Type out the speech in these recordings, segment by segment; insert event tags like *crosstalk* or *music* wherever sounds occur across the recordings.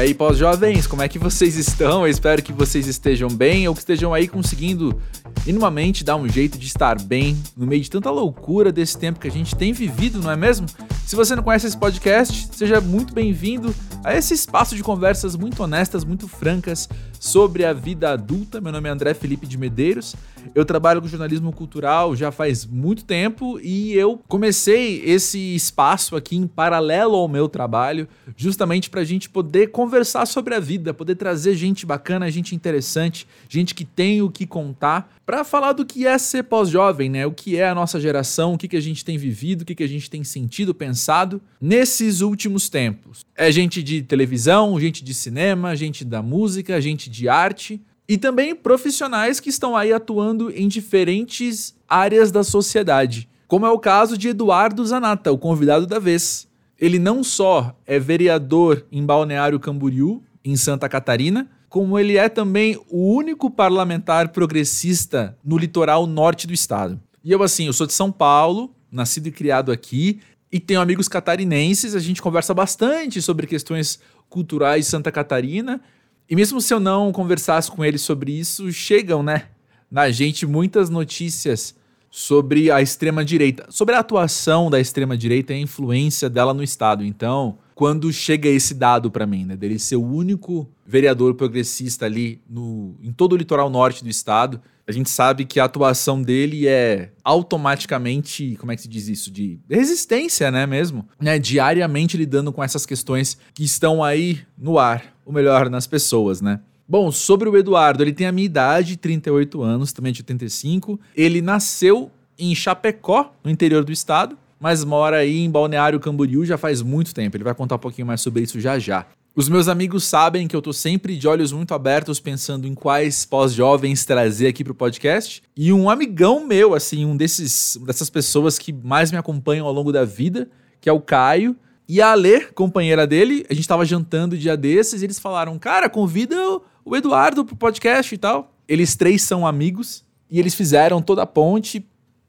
E aí, pós-jovens, como é que vocês estão? Eu espero que vocês estejam bem ou que estejam aí conseguindo minimamente dar um jeito de estar bem no meio de tanta loucura desse tempo que a gente tem vivido, não é mesmo? Se você não conhece esse podcast, seja muito bem-vindo a esse espaço de conversas muito honestas, muito francas sobre a vida adulta. Meu nome é André Felipe de Medeiros. Eu trabalho com jornalismo cultural já faz muito tempo e eu comecei esse espaço aqui em paralelo ao meu trabalho, justamente para a gente poder conversar sobre a vida, poder trazer gente bacana, gente interessante, gente que tem o que contar, para falar do que é ser pós-jovem, né? O que é a nossa geração, o que, que a gente tem vivido, o que, que a gente tem sentido, pensado nesses últimos tempos. É gente de televisão, gente de cinema, gente da música, gente de arte e também profissionais que estão aí atuando em diferentes áreas da sociedade, como é o caso de Eduardo Zanata, o convidado da vez. Ele não só é vereador em Balneário Camboriú, em Santa Catarina, como ele é também o único parlamentar progressista no litoral norte do estado. E eu, assim, eu sou de São Paulo, nascido e criado aqui, e tenho amigos catarinenses, a gente conversa bastante sobre questões culturais de Santa Catarina, e mesmo se eu não conversasse com eles sobre isso, chegam, né, na gente muitas notícias sobre a extrema direita, sobre a atuação da extrema direita e a influência dela no estado. Então, quando chega esse dado para mim, né, dele ser o único vereador progressista ali no, em todo o litoral norte do estado, a gente sabe que a atuação dele é automaticamente, como é que se diz isso, de resistência, né, mesmo, né, diariamente lidando com essas questões que estão aí no ar, ou melhor, nas pessoas, né. Bom, sobre o Eduardo, ele tem a minha idade, 38 anos, também de 85. Ele nasceu em Chapecó, no interior do estado, mas mora aí em Balneário Camboriú já faz muito tempo. Ele vai contar um pouquinho mais sobre isso já já. Os meus amigos sabem que eu tô sempre de olhos muito abertos pensando em quais pós-jovens trazer aqui pro podcast. E um amigão meu, assim, um desses dessas pessoas que mais me acompanham ao longo da vida, que é o Caio, e a Alê, companheira dele, a gente tava jantando dia desses e eles falaram: "Cara, convida o Eduardo pro podcast e tal". Eles três são amigos e eles fizeram toda a ponte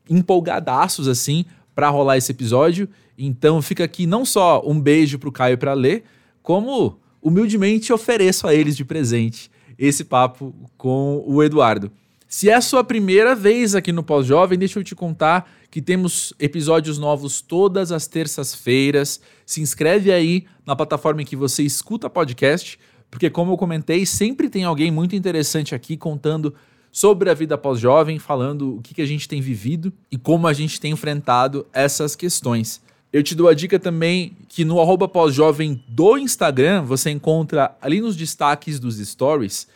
empolgadaços assim para rolar esse episódio. Então fica aqui não só um beijo pro Caio e pra Lê, como humildemente ofereço a eles de presente esse papo com o Eduardo. Se é a sua primeira vez aqui no Pós-Jovem, deixa eu te contar que temos episódios novos todas as terças-feiras. Se inscreve aí na plataforma em que você escuta podcast, porque como eu comentei, sempre tem alguém muito interessante aqui contando sobre a vida pós-jovem, falando o que, que a gente tem vivido e como a gente tem enfrentado essas questões. Eu te dou a dica também que no arroba pós-jovem do Instagram você encontra ali nos destaques dos stories.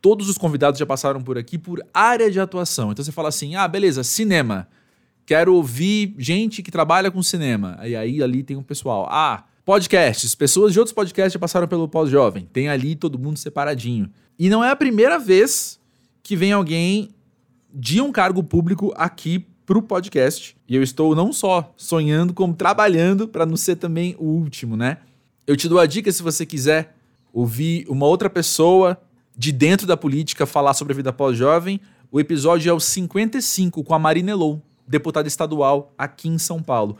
Todos os convidados já passaram por aqui por área de atuação. Então você fala assim: ah, beleza, cinema. Quero ouvir gente que trabalha com cinema. E aí ali tem um pessoal. Ah, podcasts. Pessoas de outros podcasts já passaram pelo pós-jovem. Tem ali todo mundo separadinho. E não é a primeira vez que vem alguém de um cargo público aqui pro podcast. E eu estou não só sonhando, como trabalhando para não ser também o último, né? Eu te dou a dica se você quiser ouvir uma outra pessoa de dentro da política falar sobre a vida pós-jovem. O episódio é o 55 com a Marina Elou, deputada estadual aqui em São Paulo.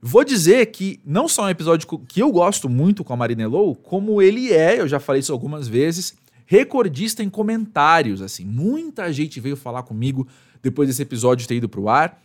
Vou dizer que não só é um episódio que eu gosto muito com a Marina Elou, como ele é, eu já falei isso algumas vezes, recordista em comentários, assim. Muita gente veio falar comigo depois desse episódio ter ido pro ar.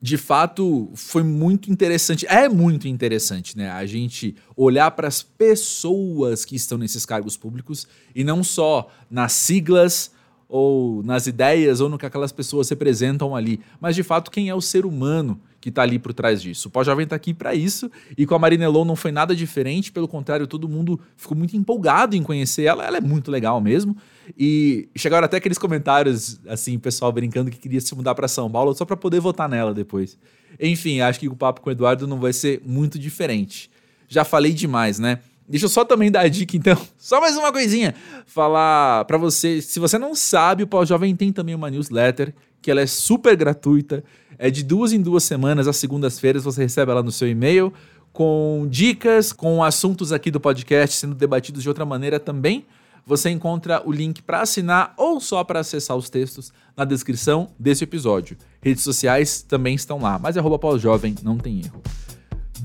De fato, foi muito interessante. É muito interessante, né? A gente olhar para as pessoas que estão nesses cargos públicos e não só nas siglas ou nas ideias ou no que aquelas pessoas representam ali, mas de fato quem é o ser humano que está ali por trás disso. O Pós-Jovem está aqui para isso, e com a Marina Elon não foi nada diferente, pelo contrário, todo mundo ficou muito empolgado em conhecer ela, ela é muito legal mesmo. E chegaram até aqueles comentários, assim, pessoal brincando que queria se mudar para São Paulo só para poder votar nela depois. Enfim, acho que o papo com o Eduardo não vai ser muito diferente. Já falei demais, né? Deixa eu só também dar a dica, então. *laughs* Só mais uma coisinha. Falar para você, se você não sabe, o Pós-Jovem tem também uma newsletter, que ela é super gratuita. É de duas em duas semanas, às segundas-feiras, você recebe ela no seu e-mail, com dicas, com assuntos aqui do podcast sendo debatidos de outra maneira também. Você encontra o link para assinar ou só para acessar os textos na descrição desse episódio. Redes sociais também estão lá, mas arroba pós-jovem, não tem erro.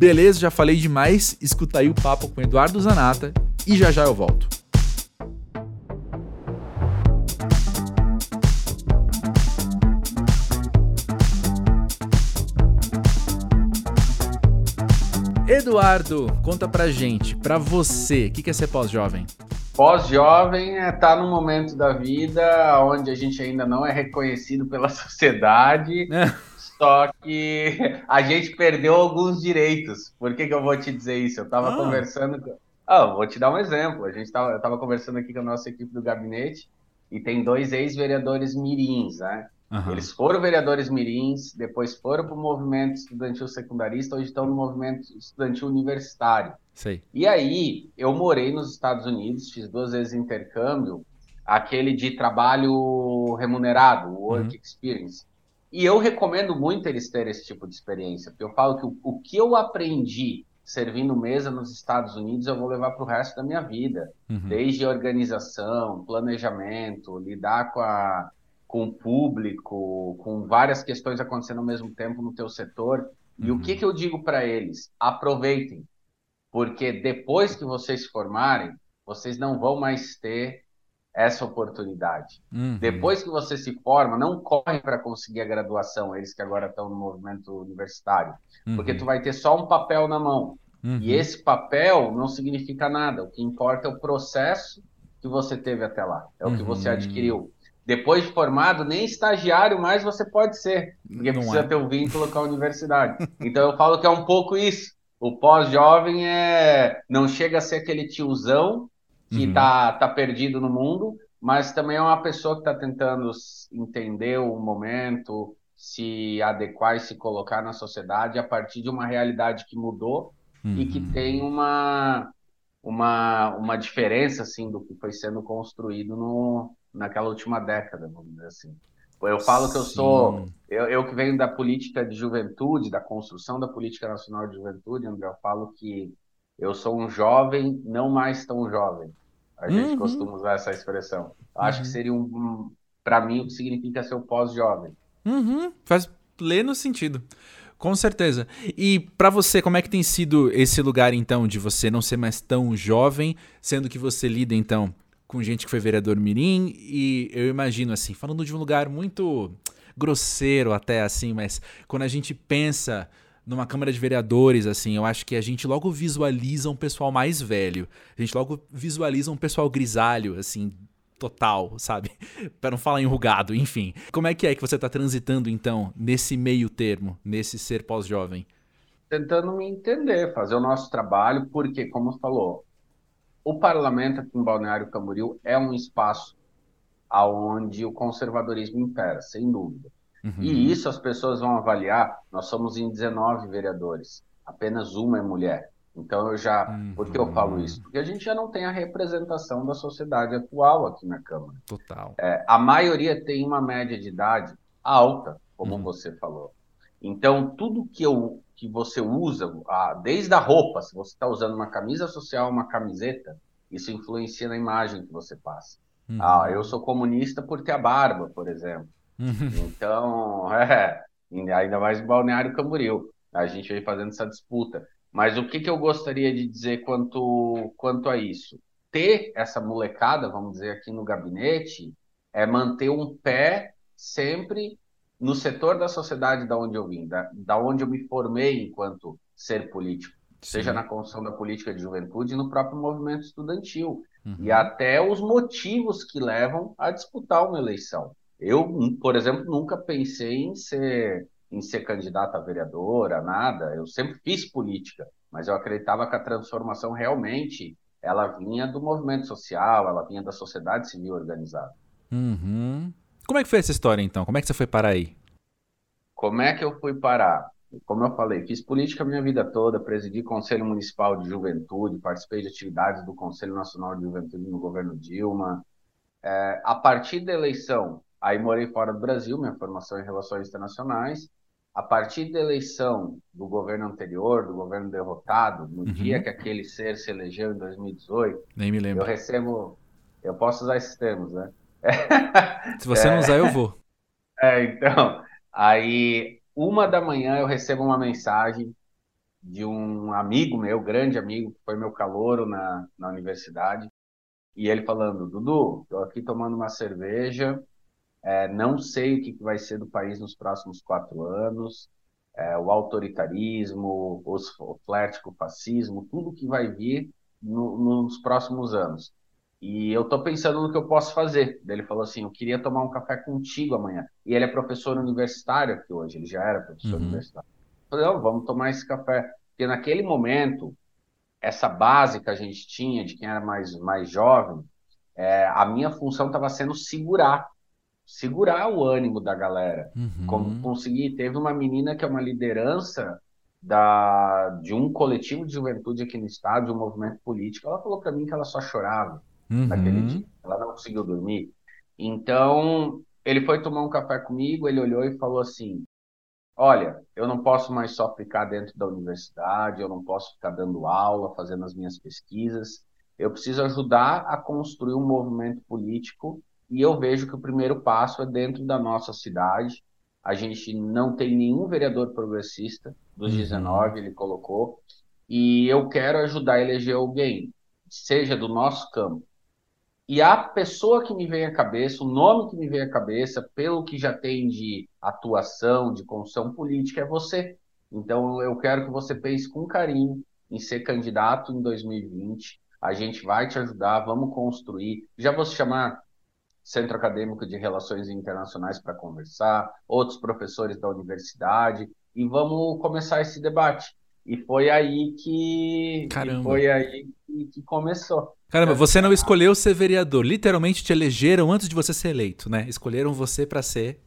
Beleza, já falei demais. Escuta aí o papo com Eduardo Zanata e já já eu volto. Eduardo, conta pra gente, pra você, o que é ser pós-jovem? Pós-jovem é estar tá num momento da vida onde a gente ainda não é reconhecido pela *laughs* sociedade, é. Só que *laughs* a gente perdeu alguns direitos. Por que, que eu vou te dizer isso? Eu estava ah. conversando. Ah, vou te dar um exemplo. A gente tava, eu estava conversando aqui com a nossa equipe do gabinete e tem dois ex-vereadores mirins, né? Uhum. Eles foram vereadores mirins, depois foram para o movimento estudantil secundarista, hoje estão no movimento estudantil universitário. Sei. E aí, eu morei nos Estados Unidos, fiz duas vezes intercâmbio, aquele de trabalho remunerado, Work uhum. Experience. E eu recomendo muito eles terem esse tipo de experiência, porque eu falo que o, o que eu aprendi servindo mesa nos Estados Unidos eu vou levar para o resto da minha vida. Uhum. Desde organização, planejamento, lidar com a com o público, com várias questões acontecendo ao mesmo tempo no teu setor. E uhum. o que, que eu digo para eles? Aproveitem, porque depois que vocês se formarem, vocês não vão mais ter essa oportunidade. Uhum. Depois que você se forma, não corre para conseguir a graduação, eles que agora estão no movimento universitário, uhum. porque tu vai ter só um papel na mão. Uhum. E esse papel não significa nada. O que importa é o processo que você teve até lá, é o que você uhum. adquiriu. Depois de formado, nem estagiário mais você pode ser, porque não precisa é. ter um vínculo com a universidade. *laughs* Então eu falo que é um pouco isso. O pós-jovem é não chega a ser aquele tiozão que está uhum. tá perdido no mundo, mas também é uma pessoa que está tentando entender o momento, se adequar e se colocar na sociedade a partir de uma realidade que mudou uhum. e que uhum. tem uma, uma, uma diferença assim do que foi sendo construído no, naquela última década, vamos dizer assim. Eu falo que eu sou, eu, eu, que venho da política de juventude, da construção da política nacional de juventude, André, eu falo que eu sou um jovem não mais tão jovem. A gente uhum. costuma usar essa expressão. Acho uhum. que seria um, um para mim, o que significa ser o pós-jovem. Uhum. Faz pleno sentido. Com certeza. E para você, como é que tem sido esse lugar então de você não ser mais tão jovem, sendo que você lida então com gente que foi vereador mirim e eu imagino assim, falando de um lugar muito grosseiro até assim, mas quando a gente pensa numa Câmara de Vereadores, assim, eu acho que a gente logo visualiza um pessoal mais velho. A gente logo visualiza um pessoal grisalho, assim, total, sabe? *laughs* Para não falar enrugado, enfim. Como é que é que você está transitando, então, nesse meio termo, nesse ser pós-jovem? Tentando me entender, fazer o nosso trabalho, porque, como falou, o parlamento aqui em Balneário Camboriú é um espaço aonde o conservadorismo impera, sem dúvida. Uhum. E isso as pessoas vão avaliar. Nós somos em 19 vereadores, apenas uma é mulher. Então eu já. Uhum. Por que eu falo isso? Porque a gente já não tem a representação da sociedade atual aqui na Câmara. Total. É, a maioria tem uma média de idade alta, como uhum. você falou. Então, tudo que eu que você usa, desde a roupa, se você está usando uma camisa social, uma camiseta, isso influencia na imagem que você passa. Uhum. Ah, eu sou comunista por ter a barba, por exemplo. Então, *laughs* é, ainda mais em Balneário Camboriú. A gente vem fazendo essa disputa. Mas o que, que eu gostaria de dizer quanto, quanto a isso? Ter essa molecada, vamos dizer, aqui no gabinete, é manter um pé sempre no setor da sociedade da onde eu vim, da, da onde eu me formei enquanto ser político, Sim. seja na construção da política de juventude e no próprio movimento estudantil, uhum. e até os motivos que levam a disputar uma eleição. Eu, por exemplo, nunca pensei em ser em ser candidato a vereadora, nada. Eu sempre fiz política, mas eu acreditava que a transformação realmente ela vinha do movimento social, ela vinha da sociedade civil organizada. Uhum. Como é que foi essa história, então? Como é que você foi parar aí? Como é que eu fui parar? Como eu falei, fiz política a minha vida toda, presidi Conselho Municipal de Juventude, participei de atividades do Conselho Nacional de Juventude no governo Dilma. É, a partir da eleição, aí morei fora do Brasil, minha formação em Relações Internacionais. A partir da eleição do governo anterior, do governo derrotado, no uhum. dia que aquele ser se elegeu em 2018, nem me lembro. Eu recebo, eu posso usar esses termos, né? *laughs* Se você não usar, eu vou. É, então, aí, uma da manhã eu recebo uma mensagem de um amigo meu, grande amigo, que foi meu calouro na, na universidade, e ele falando, Dudu, estou aqui tomando uma cerveja, é, não sei o que, vai ser do país nos próximos quatro anos, é, o autoritarismo, os, o flerte com o fascismo, tudo que vai vir no, nos próximos anos. E eu estou pensando no que eu posso fazer. Ele falou assim: eu queria tomar um café contigo amanhã. E ele é professor universitário aqui hoje, ele já era professor uhum. universitário. Eu falei: oh, vamos tomar esse café. Porque naquele momento, essa base que a gente tinha de quem era mais, mais jovem, é, a minha função estava sendo segurar segurar o ânimo da galera. Uhum. Como conseguir. Teve uma menina que é uma liderança da, de um coletivo de juventude aqui no estado, de um movimento político. Ela falou para mim que ela só chorava uhum. naquele dia. Ela não conseguiu dormir. Então, ele foi tomar um café comigo, ele olhou e falou assim: Olha, eu não posso mais só ficar dentro da universidade, eu não posso ficar dando aula, fazendo as minhas pesquisas. Eu preciso ajudar a construir um movimento político e eu vejo que o primeiro passo é dentro da nossa cidade. A gente não tem nenhum vereador progressista, dos uhum. 19 ele colocou, e eu quero ajudar a eleger alguém, seja do nosso campo. E a pessoa que me vem à cabeça, o nome que me vem à cabeça, pelo que já tem de atuação, de construção política, é você. Então eu quero que você pense com carinho em ser candidato em 2020. A gente vai te ajudar, vamos construir. Já vou se chamar Centro Acadêmico de Relações Internacionais para conversar, outros professores da universidade, e vamos começar esse debate. E foi aí que, Caramba. foi aí que, que começou. Caramba, você não escolheu ser vereador, literalmente te elegeram antes de você ser eleito, né? Escolheram você para ser.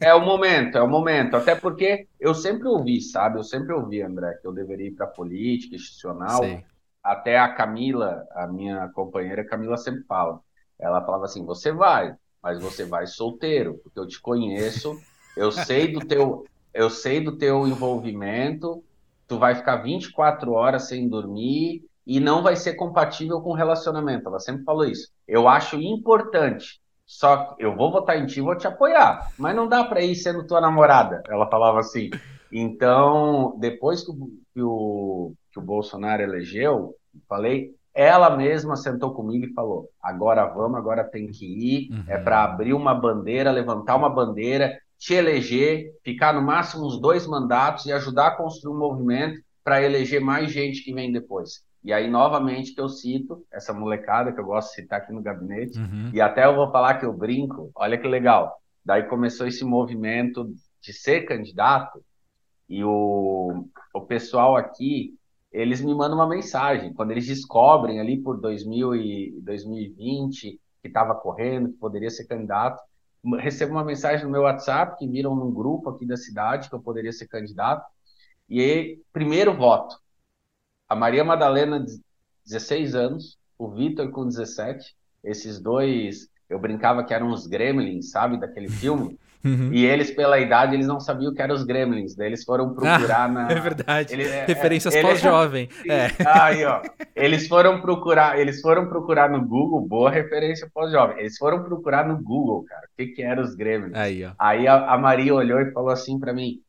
é o momento, é o momento. Até porque eu sempre ouvi, sabe? Eu sempre ouvi, André, que eu deveria ir para política institucional. Sei. Até a Camila, a minha companheira Camila, sempre fala ela falava assim: você vai, mas você vai solteiro, porque eu te conheço, eu sei do teu, eu sei do teu envolvimento, tu vai ficar 24 horas sem dormir e não vai ser compatível com o relacionamento. Ela sempre falou isso. Eu acho importante. Só que eu vou votar em ti, vou te apoiar, mas não dá para ir sendo tua namorada. Ela falava assim. Então, depois que o, que o, que o Bolsonaro elegeu, falei, ela mesma sentou comigo e falou: agora vamos, agora tem que ir, é uhum. é para abrir uma bandeira, levantar uma bandeira, te eleger, ficar no máximo uns dois mandatos e ajudar a construir um movimento para eleger mais gente que vem depois. E aí, novamente, que eu cito essa molecada que eu gosto de citar aqui no gabinete, uhum. e até eu vou falar que eu brinco, olha que legal. Daí começou esse movimento de ser candidato, e o, o pessoal aqui eles me mandam uma mensagem. Quando eles descobrem ali por 2000 e 2020 que estava correndo, que poderia ser candidato, recebo uma mensagem no meu WhatsApp que viram num grupo aqui da cidade que eu poderia ser candidato. E aí, primeiro voto. A Maria Madalena, 16 anos, o Vitor com 17. Esses dois, eu brincava que eram os gremlins, sabe, daquele filme. *laughs* Uhum. E eles, pela idade, eles não sabiam que eram os Gremlins. Daí eles foram procurar ah, na. *laughs* É verdade. Ele, é, Referências é, pós-jovem. *laughs* É. Aí, ó. Eles foram procurar, eles foram procurar no Google, boa referência pós-jovem. Eles foram procurar no Google, cara, o que, que eram os Gremlins. Aí, ó. Aí a, a Maria olhou e falou assim para mim: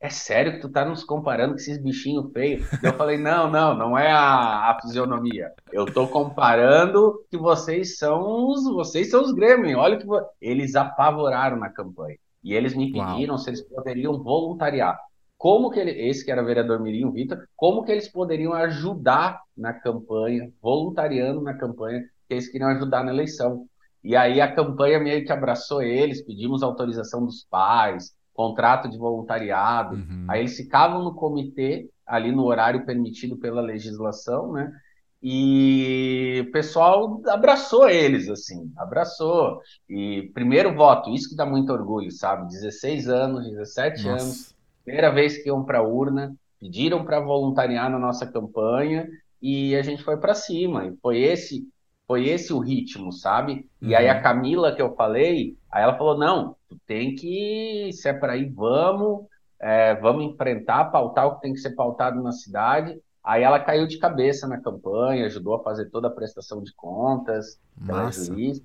é sério que tu tá nos comparando com esses bichinhos feios? Eu falei, não, não, não é a, a fisionomia. Eu tô comparando que vocês são os, vocês são os Grêmio. Olha que eles apavoraram na campanha. E eles me pediram Uau. se eles poderiam voluntariar. Como que ele, esse que era vereador Mirinho Vitor, como que eles poderiam ajudar na campanha, voluntariando na campanha, que eles queriam ajudar na eleição. E aí a campanha meio que abraçou eles, pedimos autorização dos pais, contrato de voluntariado. Uhum. Aí eles ficavam no comitê, ali no horário permitido pela legislação, né? E o pessoal abraçou eles, assim, abraçou. E primeiro voto, isso que dá muito orgulho, sabe? 16 anos, 17 Nossa. anos, primeira vez que iam para a urna, pediram para voluntariar na nossa campanha e a gente foi para cima. E foi esse foi esse o ritmo, sabe? E aí a uhum. Camila que eu falei, aí ela falou: não, tu tem que, se é para ir, vamos, é, vamos enfrentar, pautar o que tem que ser pautado na cidade. Aí ela caiu de cabeça na campanha, ajudou a fazer toda a prestação de contas, ela é juiz,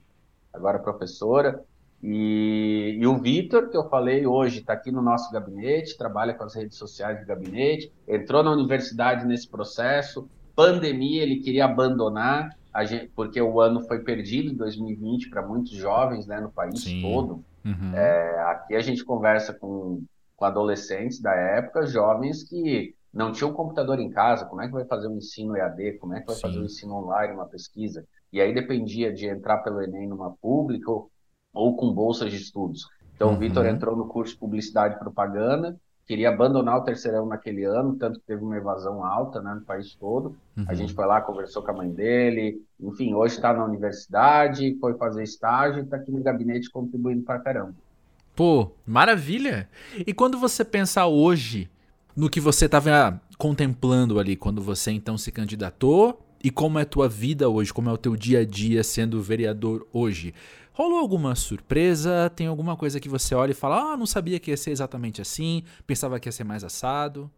agora professora. E, e o Vitor, que eu falei hoje, está aqui no nosso gabinete, trabalha com as redes sociais do gabinete, entrou na universidade nesse processo, pandemia, ele queria abandonar, gente, porque o ano foi perdido em 2020 para muitos jovens né, no país Sim. todo. Uhum. É, aqui a gente conversa com, com adolescentes da época, jovens que não tinham computador em casa, como é que vai fazer um ensino EAD, como é que vai Sim. fazer um ensino online, uma pesquisa? E aí dependia de entrar pelo Enem numa pública ou, ou com bolsas de estudos. Então uhum. o Vitor entrou no curso de Publicidade e Propaganda, queria abandonar o terceirão naquele ano, tanto que teve uma evasão alta né, no país todo. Uhum. A gente foi lá, conversou com a mãe dele, enfim, hoje está na universidade, foi fazer estágio e está aqui no gabinete contribuindo para caramba. Pô, maravilha! E quando você pensa hoje no que você estava contemplando ali, quando você então se candidatou, e como é a tua vida hoje, como é o teu dia a dia sendo vereador hoje, Rolou alguma surpresa? Tem alguma coisa que você olha e fala: Ah, não sabia que ia ser exatamente assim, pensava que ia ser mais assado?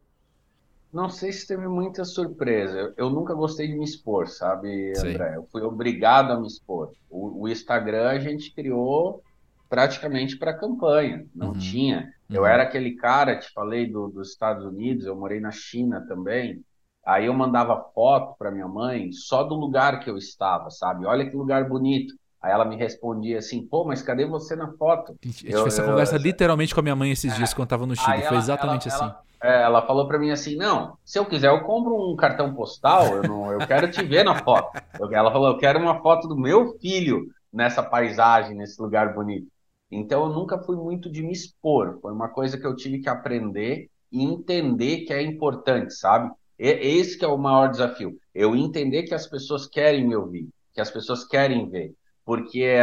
Não sei se teve muita surpresa. Eu, nunca gostei de me expor, sabe, André? Eu fui obrigado a me expor. O, o Instagram a gente criou praticamente para campanha, não uhum. tinha. Eu uhum. era aquele cara, te falei do, dos Estados Unidos, eu morei na China também. Aí eu mandava foto para minha mãe só do lugar que eu estava, sabe? Olha que lugar bonito. Aí ela me respondia assim, pô, mas cadê você na foto? A gente eu, fez essa eu, conversa eu, literalmente com a minha mãe esses é, dias quando tava no Chile. Foi exatamente ela, assim. Ela, é, ela, falou para mim assim, não, se eu quiser eu compro um cartão postal, eu, não, eu quero te ver na foto. ela falou, eu quero uma foto do meu filho nessa paisagem, nesse lugar bonito. Então eu nunca fui muito de me expor. Foi uma coisa que eu tive que aprender e entender que é importante, sabe? E, esse que é o maior desafio. Eu entender que as pessoas querem me ouvir, que as pessoas querem ver porque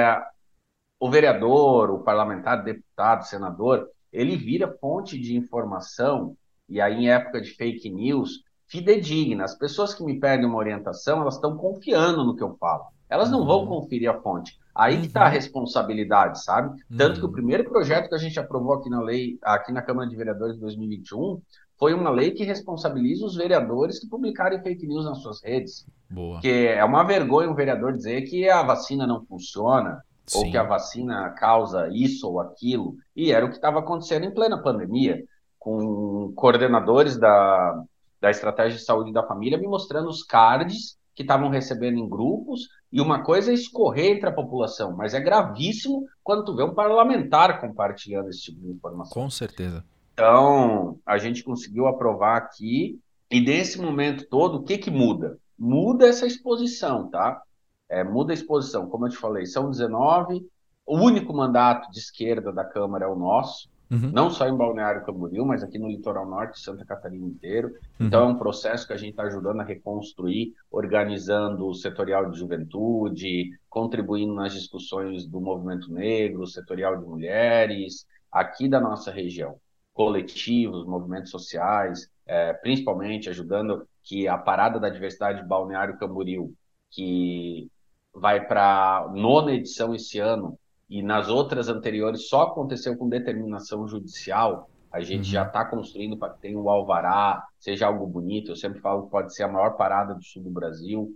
o vereador, o parlamentar, deputado, senador, ele vira fonte de informação, e aí em época de fake news, fidedigna. As pessoas que me pedem uma orientação, elas estão confiando no que eu falo. Elas não vão uhum. conferir a fonte. Aí que está a uhum. responsabilidade, sabe? Tanto que o uhum. primeiro projeto que a gente aprovou aqui na lei, aqui na Câmara de Vereadores de 2021, foi uma lei que responsabiliza os vereadores que publicarem fake news nas suas redes. Boa. Que é uma vergonha um vereador dizer que a vacina não funciona, Sim. ou que a vacina causa isso ou aquilo. E era o que estava acontecendo em plena pandemia, com coordenadores da, da estratégia de saúde da família me mostrando os cards que estavam recebendo em grupos, e uma coisa é escorrer entre a população, mas é gravíssimo quando tu vê um parlamentar compartilhando esse tipo de informação. Com certeza. Então, a gente conseguiu aprovar aqui, e nesse momento todo, o que, que muda? Muda essa exposição, tá? É, muda a exposição, como eu te falei, são 19, o único mandato de esquerda da Câmara é o nosso, uhum. não só em Balneário Camboriú, mas aqui no litoral norte, Santa Catarina inteiro. Uhum. Então é um processo que a gente está ajudando a reconstruir, organizando o setorial de juventude, contribuindo nas discussões do movimento negro, setorial de mulheres, aqui da nossa região coletivos, movimentos sociais, é, principalmente ajudando que a parada da diversidade Balneário Camboriú, que vai para nona edição esse ano, e nas outras anteriores só aconteceu com determinação judicial, a gente uhum. já está construindo para que tenha o alvará, seja algo bonito. Eu sempre falo que pode ser a maior parada do sul do Brasil.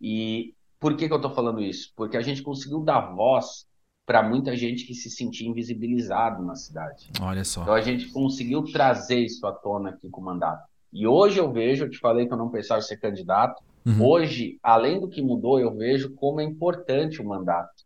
E por que, que eu estou falando isso? Porque a gente conseguiu dar voz para muita gente que se sentia invisibilizado na cidade. Olha só. Então a gente conseguiu trazer isso à tona aqui com o mandato. E hoje eu vejo, eu te falei que eu não pensava em ser candidato. Uhum. Hoje, além do que mudou, eu vejo como é importante o mandato.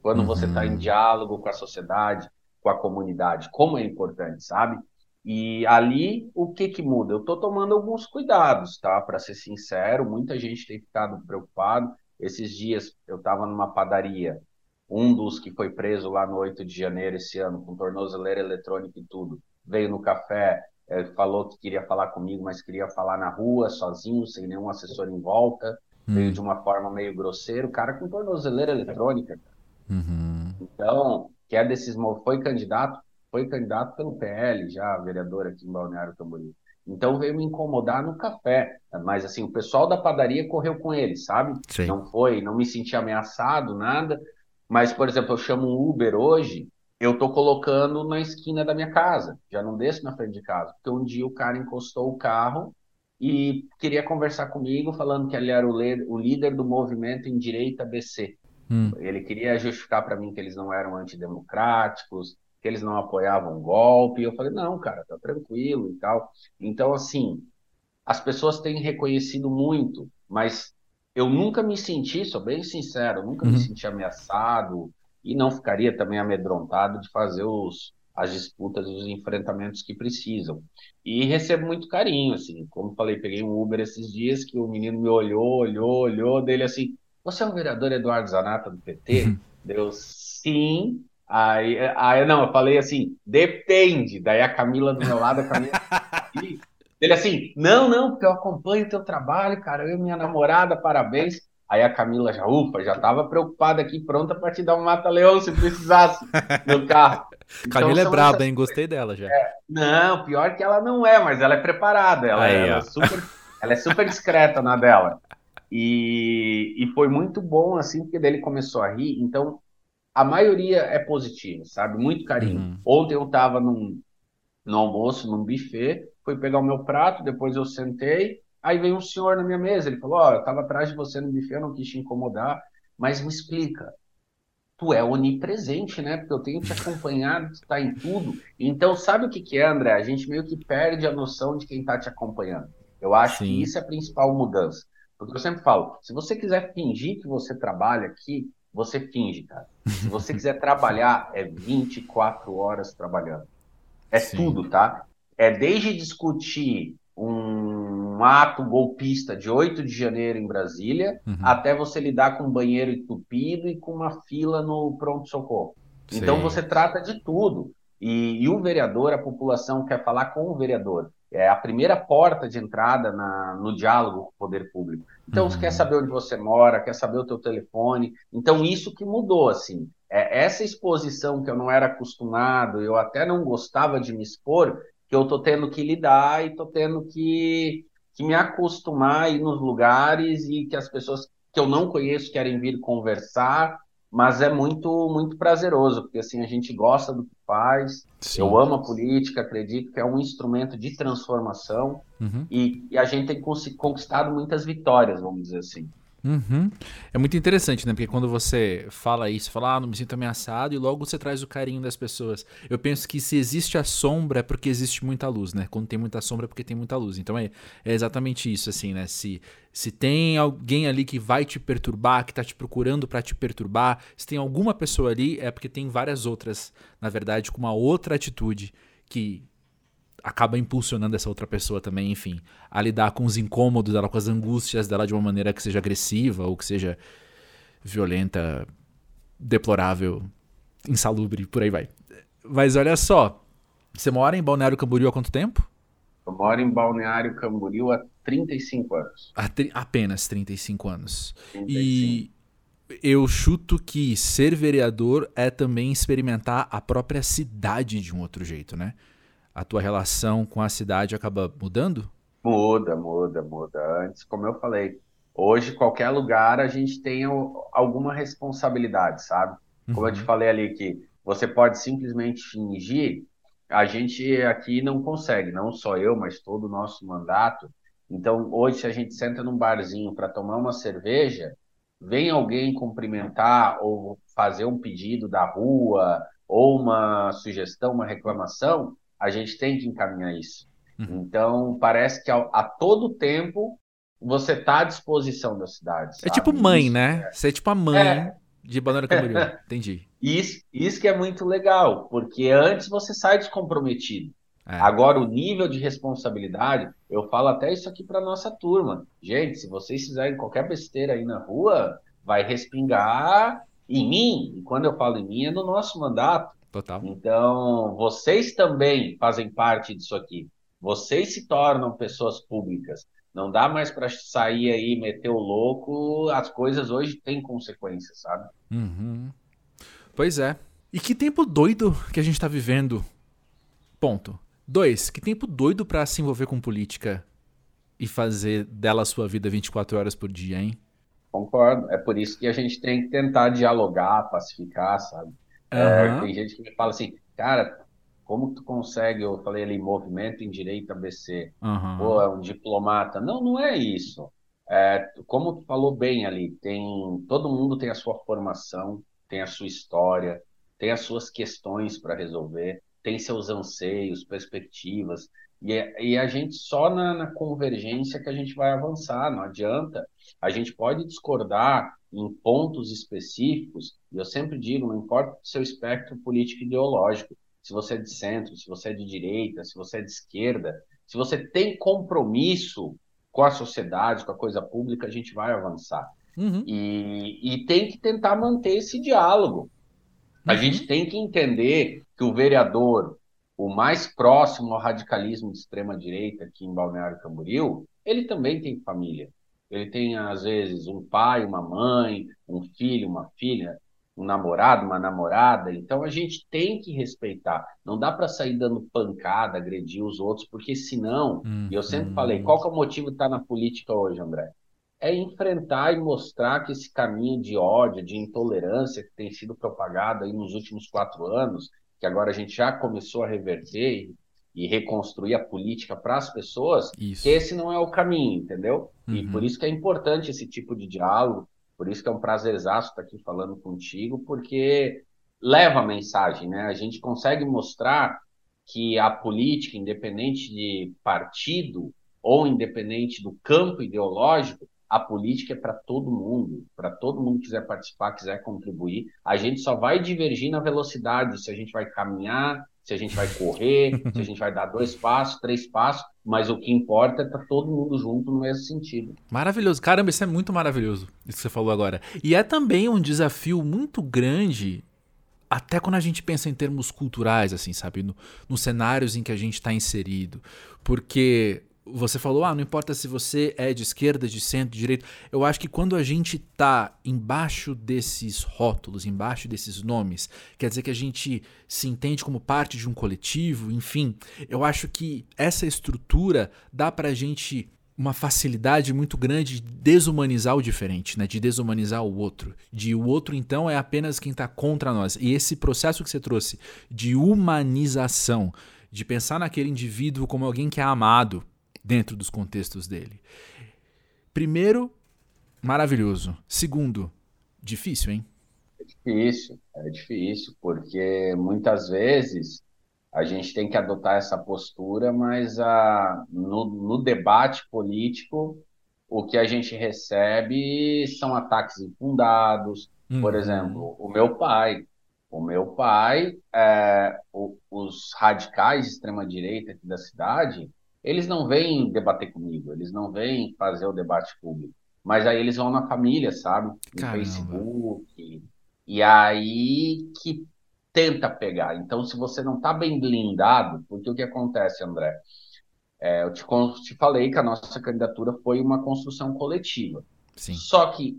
Quando uhum. você está em diálogo com a sociedade, com a comunidade, como é importante, sabe? E ali, o que que muda? Eu estou tomando alguns cuidados, tá? Para ser sincero, muita gente tem ficado preocupado. Esses dias eu estava numa padaria um dos que foi preso lá no 8 de janeiro esse ano, com tornozeleira eletrônica e tudo, veio no café, é, falou que queria falar comigo, mas queria falar na rua, sozinho, sem nenhum assessor em volta, hum. veio de uma forma meio grosseira, o cara com tornozeleira eletrônica. Uhum. Então, que é desses foi candidato, foi candidato pelo PL, já vereador aqui em Balneário Camboriú. Então veio me incomodar no café, mas assim, o pessoal da padaria correu com ele, sabe? Sim. Não foi, não me senti ameaçado, nada, mas, por exemplo, eu chamo um Uber hoje, eu estou colocando na esquina da minha casa, já não desço na frente de casa, porque um dia o cara encostou o carro e queria conversar comigo, falando que ele era o, o líder do movimento em direita BC. Hum. Ele queria justificar para mim que eles não eram antidemocráticos, que eles não apoiavam o golpe. Eu falei, não, cara, tá tranquilo e tal. Então, assim, as pessoas têm reconhecido muito, mas eu nunca me senti, sou bem sincero, nunca uhum. me senti ameaçado e não ficaria também amedrontado de fazer os, as disputas os enfrentamentos que precisam. E recebo muito carinho, assim, como falei, peguei um Uber esses dias que o menino me olhou, olhou, olhou, dele assim, você é o vereador Eduardo Zanata do PT? Uhum. Deu sim, Aí, aí, não, eu falei assim, depende. Daí a Camila do meu lado, a Camila. *laughs* ele assim, não, não, porque eu acompanho o teu trabalho, cara, eu e minha namorada, parabéns. Aí a Camila já, ufa, já estava preocupada aqui, pronta para te dar um mata-leão se precisasse no carro. *laughs* Então, Camila é braba, essas... hein? Gostei dela já. É, não, pior que ela não é, mas ela é preparada. Ela, Aí, ela é, super, ela é super discreta na dela. E, e foi muito bom, assim, porque dele começou a rir. Então, a maioria é positiva, sabe? Muito carinho. Uhum. Ontem eu estava num, no almoço, num buffet, fui pegar o meu prato, depois eu sentei, aí veio um senhor na minha mesa, ele falou, ó, oh, eu estava atrás de você no buffet, eu não quis te incomodar, mas me explica, tu é onipresente, né? Porque eu tenho te acompanhado, tu tá em tudo. Então, sabe o que que é, André? A gente meio que perde a noção de quem está te acompanhando. Eu acho Sim. que isso é a principal mudança. Porque eu sempre falo, se você quiser fingir que você trabalha aqui, você finge, cara. Se você quiser trabalhar, é 24 horas trabalhando. É Sim. tudo, tá? É desde discutir um ato golpista de 8 de janeiro em Brasília, uhum. até você lidar com um banheiro entupido e com uma fila no pronto-socorro. Então você trata de tudo. E, e, o vereador, a população quer falar com o vereador. É a primeira porta de entrada na, no diálogo com o poder público. Então, uhum. você quer saber onde você mora, quer saber o teu telefone. Então, isso que mudou, assim. É essa exposição que eu não era acostumado, eu até não gostava de me expor, que eu tô tendo que lidar e tô tendo que, que me acostumar a ir nos lugares e que as pessoas que eu não conheço querem vir conversar, mas é muito muito prazeroso, porque assim a gente gosta do que faz. Sim. Eu amo a política, acredito que é um instrumento de transformação uhum. e, e, a gente tem conquistado muitas vitórias, vamos dizer assim. Uhum. É muito interessante, né? Porque quando você fala isso, fala, ah, não me sinto ameaçado, e logo você traz o carinho das pessoas. Eu penso que se existe a sombra é porque existe muita luz, né? Quando tem muita sombra é porque tem muita luz. Então é, é exatamente isso, assim, né? Se, se tem alguém ali que vai te perturbar, que tá te procurando para te perturbar, se tem alguma pessoa ali, é porque tem várias outras, na verdade, com uma outra atitude que acaba impulsionando essa outra pessoa também, enfim, a lidar com os incômodos dela, com as angústias dela de uma maneira que seja agressiva ou que seja violenta, deplorável, insalubre, por aí vai. Mas olha só, você mora em Balneário Camboriú há quanto tempo? Eu moro em Balneário Camboriú há 35 anos. Há tri apenas 35 anos. 35. E eu chuto que ser vereador é também experimentar a própria cidade de um outro jeito, né? A tua relação com a cidade acaba mudando? Muda, muda, muda. Antes, como eu falei, hoje qualquer lugar a gente tem alguma responsabilidade, sabe? Como uhum. eu te uhum. falei ali que você pode simplesmente fingir, a gente aqui não consegue, não só eu, mas todo o nosso mandato. Então, hoje, se a gente senta num barzinho para tomar uma cerveja, vem alguém cumprimentar ou fazer um pedido da rua ou uma sugestão, uma reclamação, a gente tem que encaminhar isso. Uhum. Então, parece que a, a, todo tempo você está à disposição da cidade. Sabe? É tipo mãe, isso, né? É. Você é tipo a mãe é. de Banana Camboriú. *laughs* Entendi. Isso, isso que é muito legal, porque antes você sai descomprometido. É. Agora, o nível de responsabilidade, eu falo até isso aqui para nossa turma. Gente, se vocês fizerem qualquer besteira aí na rua, vai respingar em mim. E quando eu falo em mim, é no nosso mandato. Total. Então, vocês também fazem parte disso aqui. Vocês se tornam pessoas públicas. Não dá mais para sair aí, meter o louco. As coisas hoje têm consequências, sabe? Uhum. Pois é. E que tempo doido que a gente está vivendo. Ponto. Dois, que tempo doido para se envolver com política e fazer dela a sua vida 24 horas por dia, hein? Concordo. É por isso que a gente tem que tentar dialogar, pacificar, sabe? Uhum. tem gente que me fala assim, cara, como tu consegue, eu falei ali, movimento em direito ABC, uhum. pô, é um diplomata. Não, não é isso. É, como tu falou bem ali, tem todo mundo tem a sua formação, tem a sua história, tem as suas questões para resolver, tem seus anseios, perspectivas, e, e a gente só na, na, convergência que a gente vai avançar, não adianta. A gente pode discordar em pontos específicos, e eu sempre digo, não importa o seu espectro político ideológico, se você é de centro, se você é de direita, se você é de esquerda, se você tem compromisso com a sociedade, com a coisa pública, a gente vai avançar. Uhum. E, e tem que tentar manter esse diálogo. A uhum. gente tem que entender que o vereador, o mais próximo ao radicalismo de extrema direita aqui em Balneário Camboriú, ele também tem família. Ele tem às vezes um pai, uma mãe, um filho, uma filha, um namorado, uma namorada. Então a gente tem que respeitar. Não dá para sair dando pancada, agredir os outros, porque senão, hum, e eu sempre hum. falei, qual que é o motivo de estar na política hoje, André? É enfrentar e mostrar que esse caminho de ódio, de intolerância que tem sido propagado aí nos últimos quatro anos, que agora a gente já começou a reverter e, reconstruir a política para as pessoas, isso. que esse não é o caminho, entendeu? Uhum. E por isso que é importante esse tipo de diálogo, por isso que é um prazer exato estar aqui falando contigo, porque leva a mensagem, né? A gente consegue mostrar que a política, independente de partido ou independente do campo ideológico, a política é para todo mundo, para todo mundo que quiser participar, quiser contribuir. A gente só vai divergir na velocidade, se a gente vai caminhar, se a gente vai correr, *laughs* se a gente vai dar dois passos, três passos, mas o que importa é estar tá todo mundo junto no mesmo sentido. Maravilhoso. Caramba, isso é muito maravilhoso, isso que você falou agora. E é também um desafio muito grande até quando a gente pensa em termos culturais, assim, sabe? No, nos cenários em que a gente está inserido. Porque você falou, ah, não importa se você é de esquerda, de centro, de direita. Eu acho que quando a gente tá embaixo desses rótulos, embaixo desses nomes, quer dizer que a gente se entende como parte de um coletivo, enfim. Eu acho que essa estrutura dá pra gente uma facilidade muito grande de desumanizar o diferente, né? de desumanizar o outro. De o outro, então, é apenas quem está contra nós. E esse processo que você trouxe de humanização, de pensar naquele indivíduo como alguém que é amado, dentro dos contextos dele. Primeiro, maravilhoso. Segundo, difícil, hein? É difícil, é difícil, porque muitas vezes a gente tem que adotar essa postura, mas a, no, no debate político, o que a gente recebe são ataques infundados. Uhum. Por exemplo, o meu pai. O meu pai, é, o, os radicais de extrema-direita aqui da cidade, eles não vêm debater comigo, eles não vêm fazer o debate público, mas aí eles vão na família, sabe? No Caramba. Facebook. E aí que tenta pegar. Então, se você não está bem blindado, porque o que acontece, André? É, eu te, te falei que a nossa candidatura foi uma construção coletiva. Sim. Só que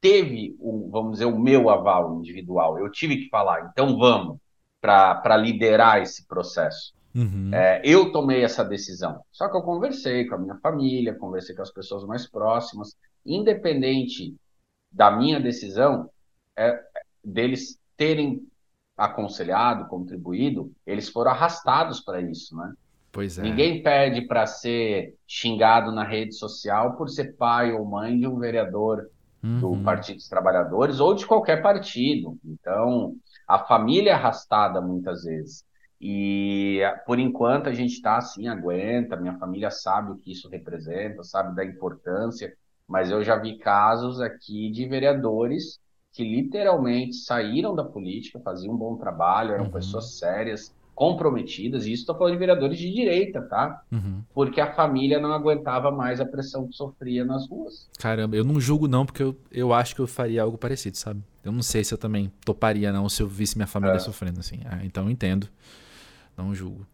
teve, o, vamos dizer, o meu aval individual. Eu tive que falar, então vamos, para liderar esse processo. Uhum. É, eu tomei essa decisão. Só que eu conversei com a minha família, conversei com as pessoas mais próximas. Independente da minha decisão, é, deles terem aconselhado, contribuído, eles foram arrastados para isso, né? Pois é. Ninguém pede para ser xingado na rede social por ser pai ou mãe de um vereador uhum. do Partido dos Trabalhadores ou de qualquer partido. Então, a família é arrastada muitas vezes. E por enquanto a gente está assim, aguenta, minha família sabe o que isso representa, sabe da importância, mas eu já vi casos aqui de vereadores que literalmente saíram da política, faziam um bom trabalho, eram uhum. pessoas sérias, comprometidas, e isso estou falando de vereadores de direita, tá? Uhum. Porque a família não aguentava mais a pressão que sofria nas ruas. Caramba, eu não julgo não, porque eu, eu acho que eu faria algo parecido, sabe? Eu não sei se eu também toparia não se eu visse minha família é. sofrendo assim. Ah, então eu entendo. Não julgo.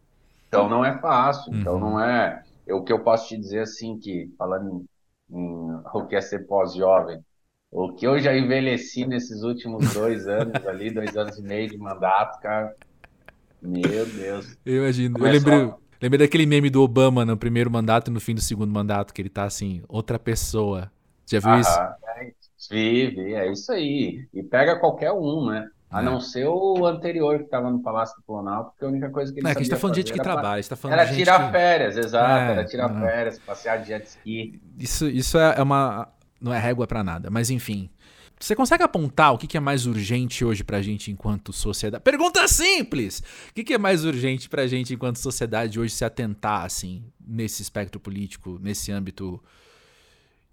Então não é fácil. Então uhum. não é. Eu, o que eu posso te dizer assim que falando em, em o que é ser pós-jovem, o que eu já envelheci nesses últimos dois *laughs* anos ali, dois anos e meio de mandato, cara. Meu Deus. Eu imagino. Começou... Eu lembrei, lembrei daquele meme do Obama no primeiro mandato e no fim do segundo mandato, que ele tá assim, outra pessoa. Já viu isso? É, vi, vi, é isso aí. E pega qualquer um, né? A é. não ser o anterior que estava no Palácio do Planalto, porque a única coisa que ele não, é, que a gente tá falando de gente que trabalha, tá falando era de tirar que... férias, exato, é, era tirar não. férias, passear de jet ski. Isso, isso é, é uma. Não é régua para nada, mas enfim. Você consegue apontar o que é mais urgente hoje pra gente enquanto sociedade? Pergunta simples! O que é mais urgente pra gente enquanto sociedade hoje se atentar, assim, nesse espectro político, nesse âmbito,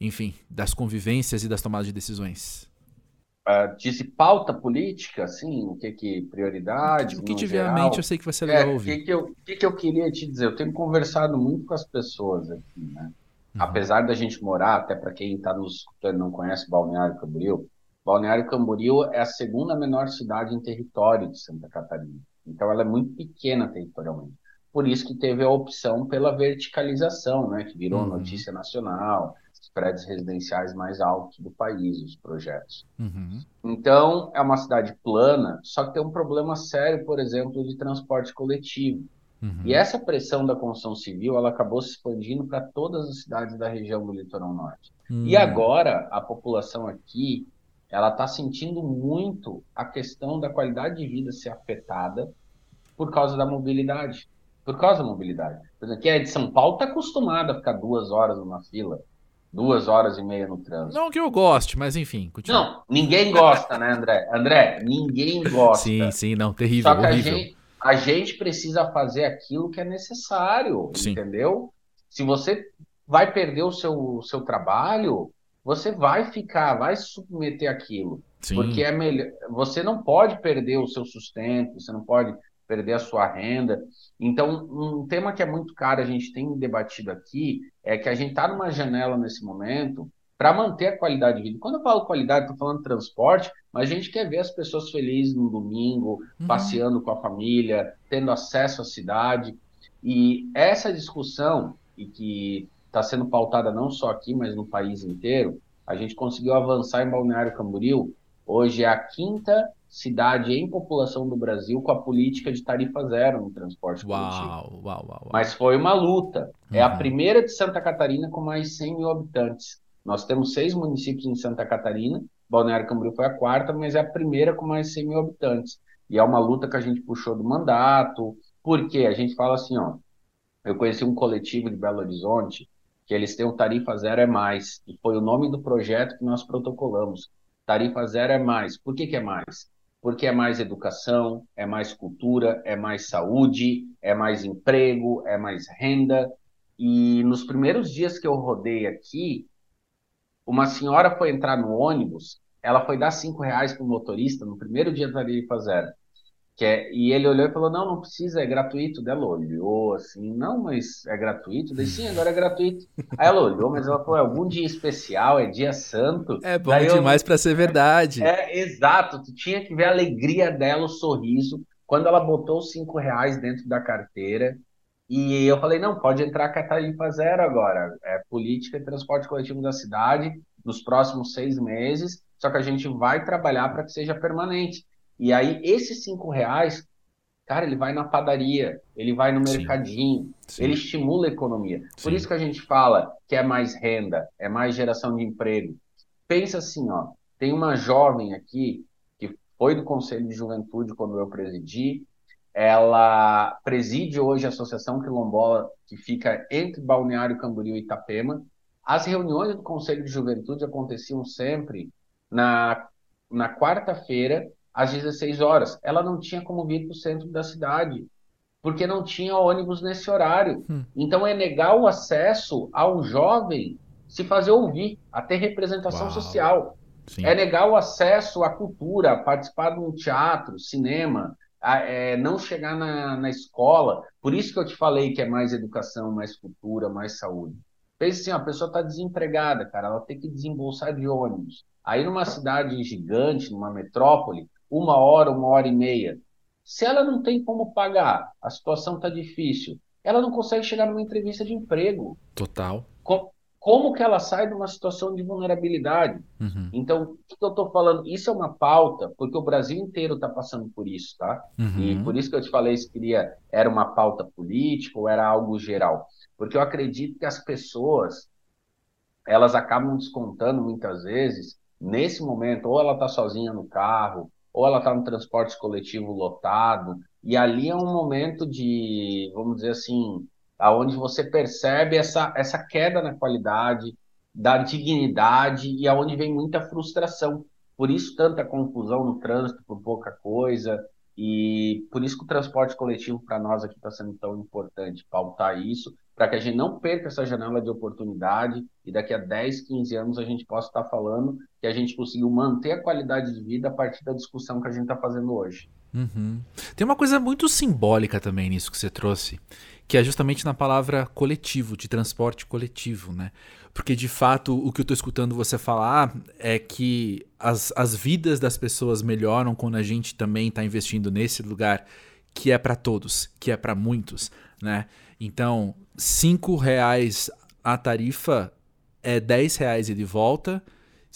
enfim, das convivências e das tomadas de decisões? Uh, disse pauta política, assim, o que que prioridade? O que, tiver à mente, eu sei que vai ser legal é, ouvir. O que, que, eu, que, que eu queria te dizer? Eu tenho conversado muito com as pessoas aqui, né? Uhum. Apesar da gente morar, até para quem está nos escutando não conhece Balneário Camboriú, Balneário Camboriú é a segunda menor cidade em território de Santa Catarina. Então ela é muito pequena territorialmente. Por isso que teve a opção pela verticalização, né, que virou uhum. notícia nacional, os prédios residenciais mais altos do país, os projetos. Uhum. Então é uma cidade plana, só que tem um problema sério, por exemplo, de transporte coletivo. Uhum. E essa pressão da construção civil, ela acabou se expandindo para todas as cidades da região do litoral norte. E hum. agora a população aqui ela está sentindo muito a questão da qualidade de vida ser afetada por causa da mobilidade. Por causa da mobilidade. Por exemplo, quem é de São Paulo está acostumado a ficar duas horas numa fila, duas horas e meia no trânsito. Não que eu goste, mas enfim, continua. Não, ninguém gosta, né, André? André, ninguém gosta. Sim, sim, não, terrível, Só que horrível. A gente, a gente precisa fazer aquilo que é necessário, sim. entendeu? Se você vai perder o seu, seu trabalho, você vai ficar, vai submeter aquilo. Sim. Porque é melhor. Você não pode perder o seu sustento, você não pode perder a sua renda. Então, um tema que é muito caro, a gente tem debatido aqui, é que a gente está numa janela nesse momento para manter a qualidade de vida. Quando eu falo qualidade, estou falando transporte, mas a gente quer ver as pessoas felizes no domingo, uhum. passeando com a família, tendo acesso à cidade. E essa discussão, e que está sendo pautada não só aqui, mas no país inteiro. A gente conseguiu avançar em Balneário Camboriú. Hoje é a quinta cidade em população do Brasil com a política de tarifa zero no transporte uau, coletivo. Uau, uau, uau. Mas foi uma luta. Uhum. É a uhum. primeira de Santa Catarina com mais 100 mil habitantes. Nós temos seis municípios em Santa Catarina. Balneário Camboriú foi a quarta, mas é a primeira com mais 100 mil habitantes. E é uma luta que a gente puxou do mandato. Porque a gente fala assim, ó. Eu conheci um coletivo de Belo Horizonte que eles têm o Tarifa Zero é Mais, e foi o nome do projeto que nós protocolamos. Tarifa Zero é Mais. Por que, que é mais? Porque é mais educação, é mais cultura, é mais saúde, é mais emprego, é mais renda. E nos primeiros dias que eu rodei aqui, uma senhora foi entrar no ônibus, ela foi dar cinco reais para o motorista no primeiro dia da Tarifa Zero. Que é, e ele olhou e falou: Não, não precisa, é gratuito. Daí ela olhou assim: Não, mas é gratuito? Daí sim, agora é gratuito. Aí ela olhou, mas ela falou: É algum dia especial, é dia santo. É bom Daí demais para ser verdade. É, é, exato, tu tinha que ver a alegria dela, o sorriso, quando ela botou os cinco reais dentro da carteira. E eu falei: Não, pode entrar com a tarifa zero agora. É política de transporte coletivo da cidade nos próximos seis meses, só que a gente vai trabalhar para que seja permanente. E aí, esses cinco reais, cara, ele vai na padaria, ele vai no mercadinho, sim, ele estimula a economia. Sim. Por isso que a gente fala que é mais renda, é mais geração de emprego. Pensa assim, ó, tem uma jovem aqui que foi do Conselho de Juventude quando eu presidi, ela preside hoje a Associação Quilombola, que fica entre Balneário Camboriú e Itapema. As reuniões do Conselho de Juventude aconteciam sempre na, na quarta-feira, às 16 horas. Ela não tinha como vir para o centro da cidade, porque não tinha ônibus nesse horário. Hum. Então é negar o acesso ao jovem se fazer ouvir, a ter representação Uau. social. Sim. É negar o acesso à cultura, a participar de um teatro, cinema, a, é, não chegar na, na escola. Por isso que eu te falei que é mais educação, mais cultura, mais saúde. Pense assim, a pessoa está desempregada, cara, ela tem que desembolsar de ônibus. Aí numa cidade gigante, numa metrópole, uma hora, uma hora e meia. Se ela não tem como pagar, a situação está difícil, ela não consegue chegar numa entrevista de emprego. Total. Com, como que ela sai de uma situação de vulnerabilidade? Uhum. Então, o que eu estou falando? Isso é uma pauta, porque o Brasil inteiro está passando por isso, tá? Uhum. E por isso que eu te falei se queria era uma pauta política ou era algo geral. Porque eu acredito que as pessoas elas acabam descontando muitas vezes nesse momento, ou ela está sozinha no carro, ou ela está no transporte coletivo lotado, e ali é um momento de, vamos dizer assim, aonde você percebe essa, essa queda na qualidade, da dignidade e aonde vem muita frustração. Por isso tanta confusão no trânsito por pouca coisa, e por isso que o transporte coletivo para nós aqui está sendo tão importante, pautar isso, para que a gente não perca essa janela de oportunidade e daqui a 10, 15 anos a gente possa estar falando que a gente conseguiu manter a qualidade de vida a partir da discussão que a gente está fazendo hoje. Uhum. Tem uma coisa muito simbólica também nisso que você trouxe, que é justamente na palavra coletivo, de transporte coletivo, né? Porque de fato o que eu estou escutando você falar é que as, as vidas das pessoas melhoram quando a gente também está investindo nesse lugar que é para todos, que é para muitos, né? Então, cinco reais a tarifa é 10 reais e de volta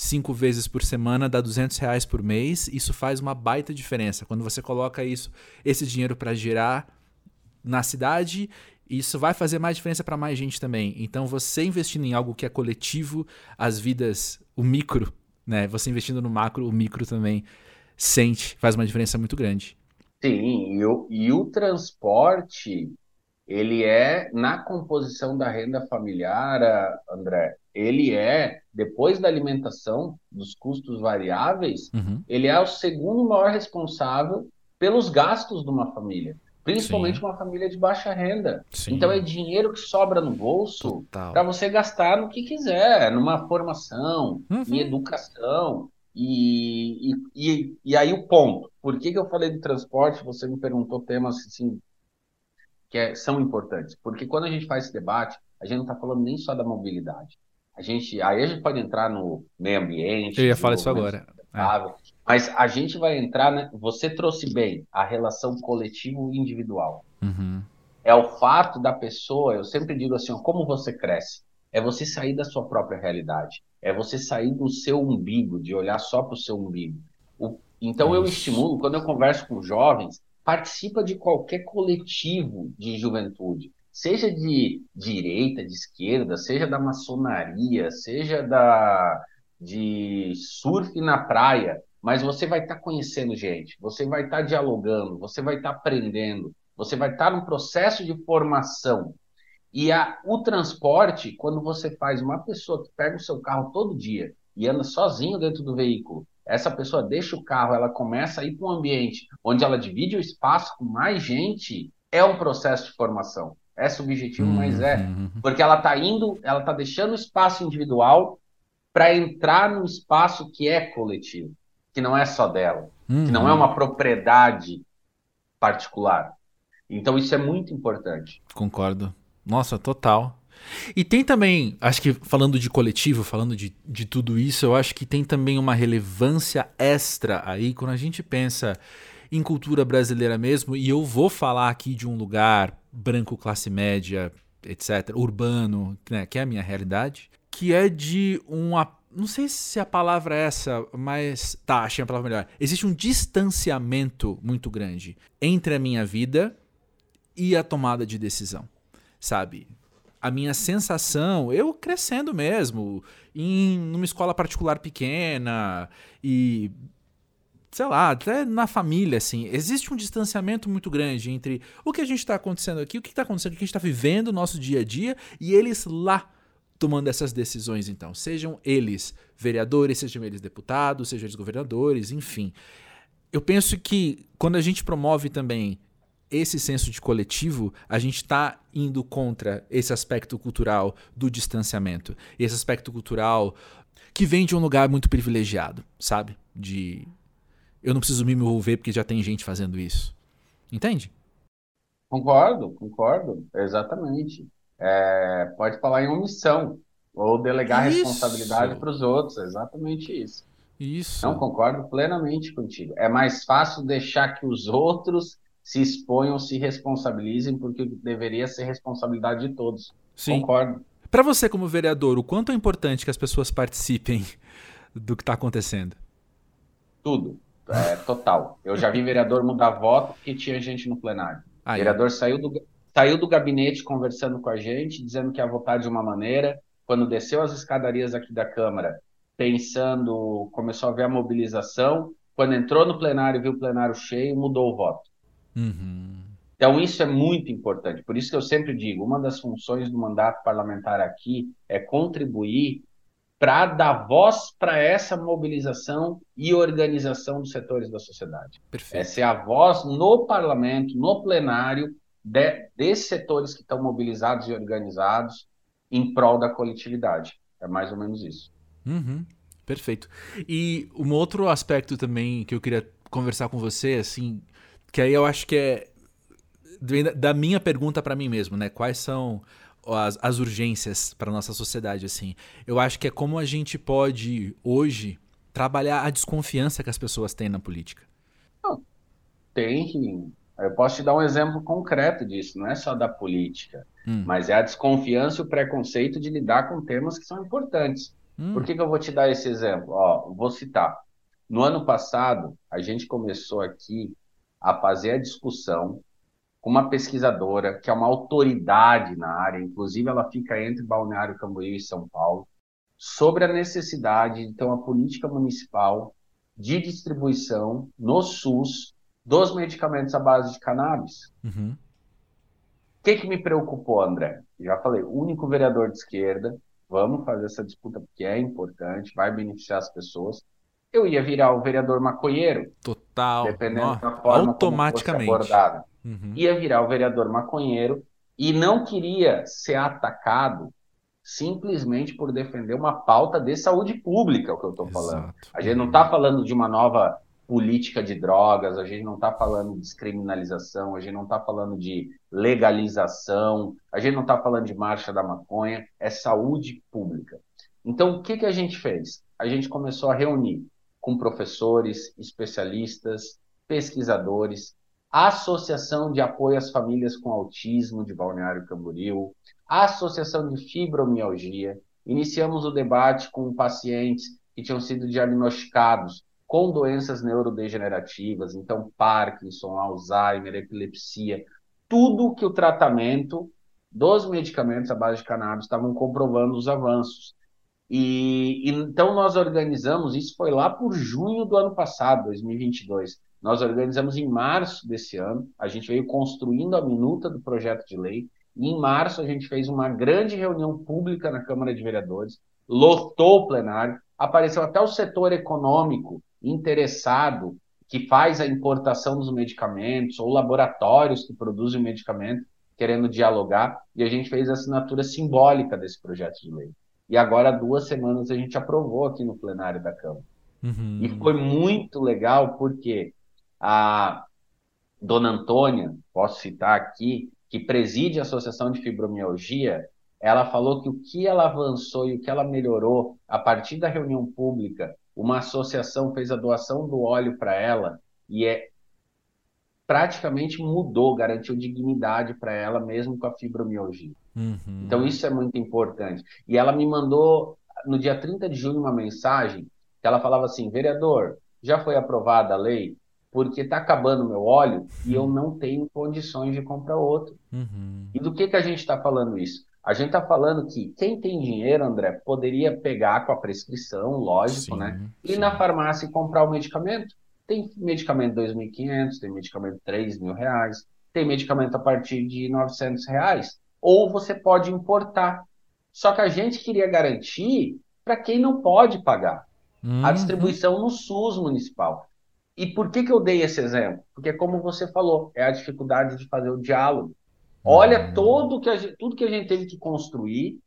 cinco vezes por semana dá 200 reais por mês. Isso faz uma baita diferença. Quando você coloca isso, esse dinheiro para girar na cidade, isso vai fazer mais diferença para mais gente também. Então, você investindo em algo que é coletivo, as vidas, o micro, né? Você investindo no macro, o micro também sente, faz uma diferença muito grande. Sim, e o, e o transporte, ele é, na composição da renda familiar, André, ele é, depois da alimentação, dos custos variáveis, uhum. ele é o segundo maior responsável pelos gastos de uma família. Principalmente Sim. uma família de baixa renda. Sim. Então é dinheiro que sobra no bolso para você gastar no que quiser, numa formação, uhum. em educação. E, e, e, e, aí o ponto. Por que, que eu falei do transporte? Você me perguntou temas assim, que é, são importantes. Porque quando a gente faz esse debate, a gente não está falando nem só da mobilidade. A gente, aí a gente pode entrar no meio ambiente. Eu ia falar isso agora. É. Mas a gente vai entrar, né? Você trouxe bem a relação coletivo e individual. Uhum. É o fato da pessoa, eu sempre digo assim, como você cresce? É você sair da sua própria realidade. É você sair do seu umbigo, de olhar só para o seu umbigo. O, então eu estimulo, quando eu converso com jovens, participa de qualquer coletivo de juventude seja de direita, de esquerda, seja da maçonaria, seja da de surf na praia, mas você vai estar tá conhecendo gente, você vai estar tá dialogando, você vai estar tá aprendendo, você vai estar tá num processo de formação. E a, o transporte, quando você faz uma pessoa que pega o seu carro todo dia e anda sozinho dentro do veículo, essa pessoa deixa o carro, ela começa a ir para um ambiente onde ela divide o espaço com mais gente, é um processo de formação. É subjetivo, uhum, mas é. Uhum. Porque ela está indo, ela está deixando o espaço individual para entrar num espaço que é coletivo, que não é só dela, uhum. que não é uhum. uma propriedade particular. Então isso é muito importante. Concordo. Nossa, total. E tem também, acho que falando de coletivo, falando de, de tudo isso, eu acho que tem também uma relevância extra aí quando a gente pensa em cultura brasileira mesmo, e eu vou falar aqui de um lugar branco, classe média, etc., urbano, né, que é a minha realidade, que é de um. Não sei se a palavra é essa, mas. Tá, achei a palavra melhor. Existe um distanciamento muito grande entre a minha vida e a tomada de decisão, sabe? A minha sensação, eu crescendo mesmo, em numa escola particular pequena e sei lá, até na família, assim, existe um distanciamento muito grande entre o que a gente está acontecendo aqui, o que está acontecendo, o que a gente está vivendo no nosso dia a dia e eles lá tomando essas decisões, então. Sejam eles vereadores, sejam eles deputados, sejam eles governadores, enfim. Eu penso que quando a gente promove também esse senso de coletivo, a gente está indo contra esse aspecto cultural do distanciamento. Esse aspecto cultural que vem de um lugar muito privilegiado, sabe? De eu não preciso me envolver porque já tem gente fazendo isso. Entende? Concordo, concordo, exatamente. É, pode falar em omissão ou delegar isso. responsabilidade para os outros, exatamente isso. Isso. Não concordo plenamente contigo. É mais fácil deixar que os outros se exponham, se responsabilizem, porque deveria ser responsabilidade de todos. Sim. Concordo. Para você, como vereador, o quanto é importante que as pessoas participem *laughs* do que está acontecendo? Tudo é, total. Eu já vi vereador mudar voto porque tinha gente no plenário. O vereador saiu do, saiu do gabinete conversando com a gente, dizendo que ia votar de uma maneira. Quando desceu as escadarias aqui da Câmara, pensando, começou a ver a mobilização, quando entrou no plenário e viu o plenário cheio, mudou o voto. Uhum. Então, isso é muito importante. Por isso que eu sempre digo: uma das funções do mandato parlamentar aqui é contribuir para dar voz para essa mobilização e organização dos setores da sociedade. Perfeito. É ser a voz no parlamento, no plenário, de, desses setores que estão mobilizados e organizados em prol da coletividade. É mais ou menos isso. Uhum. Perfeito. E um outro aspecto também que eu queria conversar com você, assim, que aí eu acho que é da minha pergunta para mim mesmo, né? Quais são as, as urgências para nossa sociedade, assim? Eu acho que é como a gente pode hoje trabalhar a desconfiança que as pessoas têm na política. Tem. Eu posso te dar um exemplo concreto disso. Não é só da política, hum. mas é a desconfiança e o preconceito de lidar com temas que são importantes. Hum. Por que, que eu vou te dar esse exemplo? Ó, vou citar. No ano passado, a gente começou aqui a fazer a discussão com uma pesquisadora que é uma autoridade na área, inclusive ela fica entre Balneário Camboriú e São Paulo, sobre a necessidade de ter uma política municipal de distribuição no SUS dos medicamentos à base de cannabis. Uhum. O que, que me preocupou, André? Já falei, único vereador de esquerda, vamos fazer essa disputa porque é importante, vai beneficiar as pessoas. Eu ia virar o vereador maconheiro. Total. Dependendo da forma automaticamente. como fosse abordada uhum. ia virar o vereador maconheiro e não queria ser atacado simplesmente por defender uma pauta de saúde pública, é o que eu estou falando. A gente não está falando de uma nova política de drogas, a gente não está falando de descriminalização, a gente não está falando de legalização, a gente não está falando de marcha da maconha, é saúde pública. Então, o que, que a gente fez? A gente começou a reunir com professores, especialistas, pesquisadores, a Associação de Apoio às Famílias com Autismo de Balneário Camboriú, a Associação de Fibromialgia. Iniciamos o debate com pacientes que tinham sido diagnosticados com doenças neurodegenerativas, então Parkinson, Alzheimer, epilepsia, tudo que o tratamento dos medicamentos à base de cannabis estavam comprovando os avanços. E, então nós organizamos, isso foi lá por junho do ano passado, 2022 nós organizamos em março desse ano, a gente veio construindo a minuta do projeto de lei, e em março a gente fez uma grande reunião pública na Câmara de Vereadores, lotou o plenário, apareceu até o setor econômico interessado que faz a importação dos medicamentos, ou laboratórios que produzem o medicamento, querendo dialogar, e a gente fez a assinatura simbólica desse projeto de lei. E agora, há duas semanas, a gente aprovou aqui no plenário da Câmara. Uhum. E foi muito legal, porque a dona Antônia, posso citar aqui, que preside a Associação de Fibromialgia, ela falou que o que ela avançou e o que ela melhorou a partir da reunião pública, uma associação fez a doação do óleo para ela e é praticamente mudou, garantiu dignidade para ela mesmo com a fibromialgia. Uhum. Então isso é muito importante. E ela me mandou no dia 30 de junho uma mensagem que ela falava assim: "Vereador, já foi aprovada a lei? porque está acabando meu óleo e eu não tenho condições de comprar outro. Uhum. E do que, que a gente está falando isso? A gente está falando que quem tem dinheiro, André, poderia pegar com a prescrição, lógico, sim, né? Ir sim. na farmácia e comprar o medicamento. Tem medicamento 2.500, tem medicamento 3.000 reais, tem medicamento a partir de 900 reais. Ou você pode importar. Só que a gente queria garantir para quem não pode pagar. Uhum. A distribuição no SUS municipal. E por que, que eu dei esse exemplo? Porque, como você falou, é a dificuldade de fazer o diálogo. Olha hum. todo que gente, tudo que a gente teve que construir,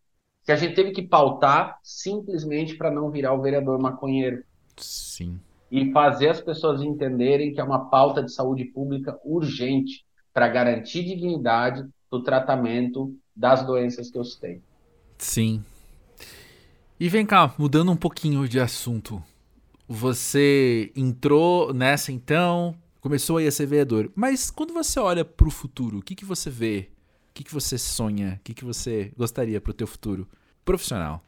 que a gente teve que pautar simplesmente para não virar o vereador maconheiro. Sim. E fazer as pessoas entenderem que é uma pauta de saúde pública urgente para garantir dignidade do tratamento das doenças que eu citei. Sim. E vem cá, mudando um pouquinho de assunto. Você entrou nessa então, começou a ser vereador. Mas quando você olha para o futuro, o que, que você vê? O que, que você sonha? O que, que você gostaria para o teu futuro profissional?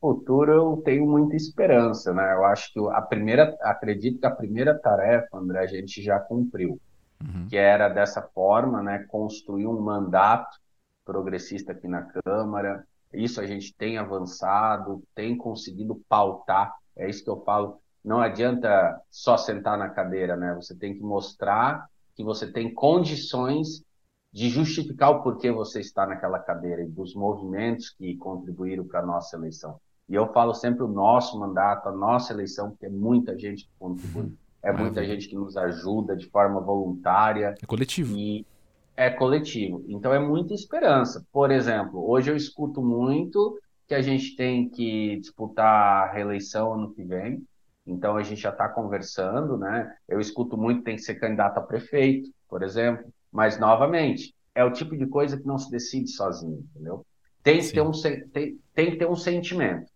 Futuro eu tenho muita esperança, né? Eu acho que a primeira, acredito que a primeira tarefa, André, a gente já cumpriu, uhum. que era dessa forma, né? Construir um mandato progressista aqui na Câmara. Isso a gente tem avançado, tem conseguido pautar é isso que eu falo. não adianta só sentar na cadeira, né? Você tem que mostrar que você tem condições de justificar o porquê você está naquela cadeira e dos movimentos que contribuíram para a nossa eleição. E eu falo sempre o nosso mandato, a nossa eleição, porque é muita gente que contribui. É muita gente que nos ajuda de forma voluntária. É coletivo. E é coletivo. Então é muita esperança. Por exemplo, hoje eu escuto muito que a gente tem que disputar a reeleição ano que vem. Então a gente já está conversando, né? Eu escuto muito que tem que ser candidato a prefeito, por exemplo. Mas, novamente, é o tipo de coisa que não se decide sozinho, entendeu? Tem que, ter um, tem, tem que ter um sentimento.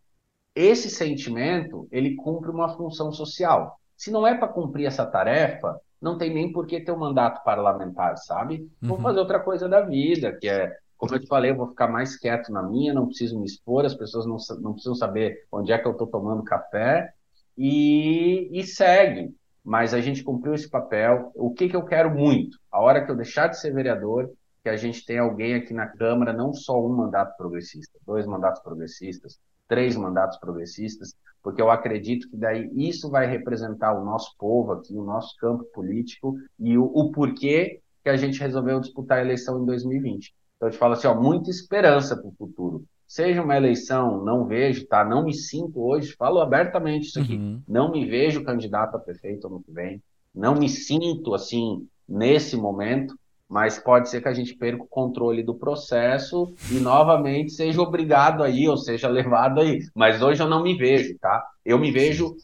Esse sentimento, ele cumpre uma função social. Se não é para cumprir essa tarefa, não tem nem por que ter um mandato parlamentar, sabe? Vou uhum. fazer outra coisa da vida, que é, como eu te falei, eu vou ficar mais quieto na minha, não preciso me expor, as pessoas não, não precisam saber onde é que eu estou tomando café, e, e segue mas a gente cumpriu esse papel. O que, que eu quero muito? A hora que eu deixar de ser vereador, que a gente tenha alguém aqui na Câmara, não só um mandato progressista, dois mandatos progressistas, três mandatos progressistas, porque eu acredito que daí isso vai representar o nosso povo aqui, o nosso campo político e o, o porquê que a gente resolveu disputar a eleição em 2020. Então eu te falo assim, ó, muita esperança para o futuro seja uma eleição, não vejo, tá? Não me sinto hoje, falo abertamente isso aqui, uhum. não me vejo candidato a prefeito ano que vem, não me sinto assim nesse momento, mas pode ser que a gente perca o controle do processo e novamente seja obrigado aí, ou seja levado aí. Mas hoje eu não me vejo, tá? Eu me vejo